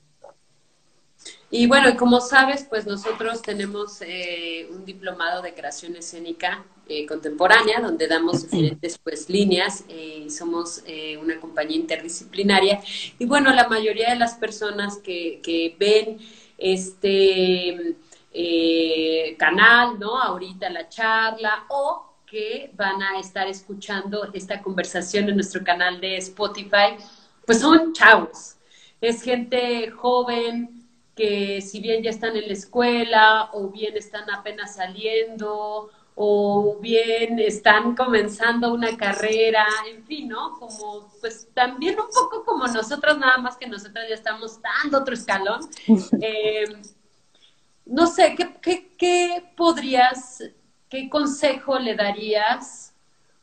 Y bueno, como sabes, pues nosotros tenemos eh, un diplomado de creación escénica eh, contemporánea, donde damos diferentes pues líneas, eh, somos una compañía interdisciplinaria. Y bueno, la mayoría de las personas que, que ven este canal, ¿no? Ahorita la charla, o que van a estar escuchando esta conversación en nuestro canal de Spotify, pues son chavos. Es gente joven, que si bien ya están en la escuela o bien están apenas saliendo o bien están comenzando una carrera, en fin, ¿no? Como, pues también un poco como nosotros, nada más que nosotros ya estamos dando otro escalón. (laughs) Eh, no sé, ¿qué, ¿qué, qué, podrías, qué consejo le darías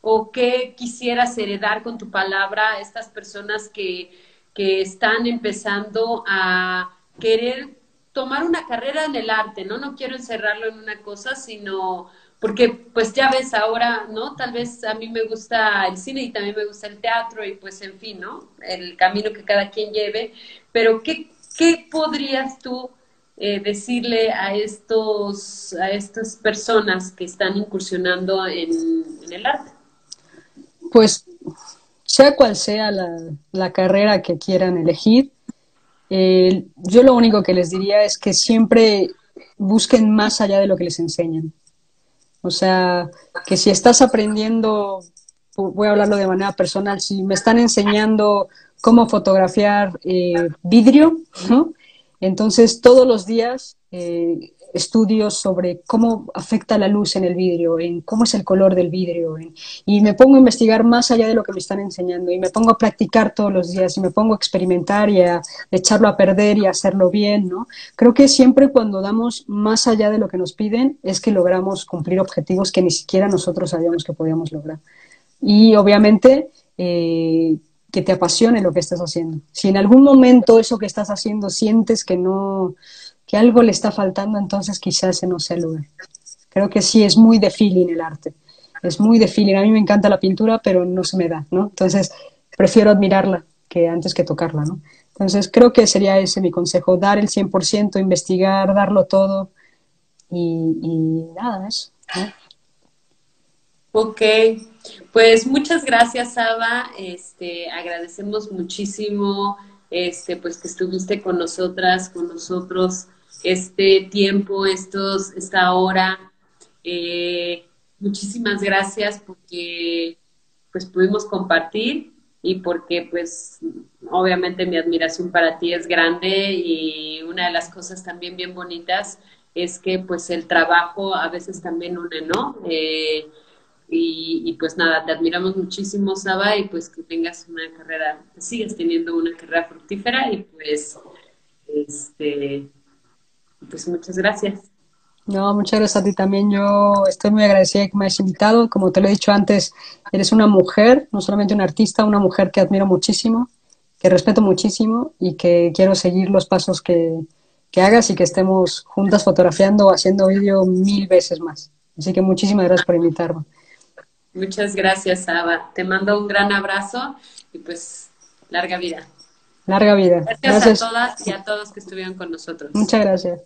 o qué quisieras heredar con tu palabra a estas personas que, que están empezando a querer tomar una carrera en el arte, ¿no? No quiero encerrarlo en una cosa, sino porque pues ya ves ahora, ¿no? Tal vez a mí me gusta el cine y también me gusta el teatro y pues en fin, ¿no? El camino que cada quien lleve, pero ¿qué, qué podrías tú eh, decirle a estos a estas personas que están incursionando en, el arte? Pues sea cual sea la, carrera que quieran elegir, eh, yo lo único que les diría es que siempre busquen más allá de lo que les enseñan. O sea, que si estás aprendiendo, voy a hablarlo de manera personal, si me están enseñando cómo fotografiar eh, vidrio, ¿no? Entonces todos los días eh, estudios sobre cómo afecta la luz en el vidrio, en cómo es el color del vidrio, y me pongo a investigar más allá de lo que me están enseñando, y me pongo a practicar todos los días, y me pongo a experimentar y a echarlo a perder y a hacerlo bien, ¿no? Creo que siempre cuando damos más allá de lo que nos piden es que logramos cumplir objetivos que ni siquiera nosotros sabíamos que podíamos lograr. Y obviamente... Eh, que te apasione lo que estás haciendo. Si en algún momento eso que estás haciendo sientes que no, que algo le está faltando, entonces quizás ese no sea el lugar. Creo que sí es muy de feeling el arte. Es muy de feeling. A mí me encanta la pintura, pero no se me da, ¿no? Entonces, prefiero admirarla que antes que tocarla, ¿no? Entonces, creo que sería ese mi consejo, dar el 100%, investigar, darlo todo y, nada, eso. Ok, pues muchas gracias, Ava. Este, agradecemos muchísimo este, pues que estuviste con nosotras, con nosotros este tiempo, estos, esta hora. Eh, muchísimas gracias porque pues pudimos compartir y porque pues obviamente mi admiración para ti es grande y una de las cosas también bien bonitas es que pues el trabajo a veces también une, ¿no? Eh, y, pues nada, te admiramos muchísimo, Saba, y pues que tengas una carrera, que sigas teniendo una carrera fructífera y pues este pues muchas gracias. No, muchas gracias a ti también. Yo estoy muy agradecida que me hayas invitado. Como te lo he dicho antes, eres una mujer, no solamente una artista, una mujer que admiro muchísimo, que respeto muchísimo y que quiero seguir los pasos que, que hagas y que estemos juntas fotografiando o haciendo vídeo mil veces más. Así que muchísimas gracias por invitarme. Muchas gracias, Ava. Te mando un gran abrazo y pues larga vida. Larga vida. Gracias, a todas y a todos que estuvieron con nosotros. Muchas gracias.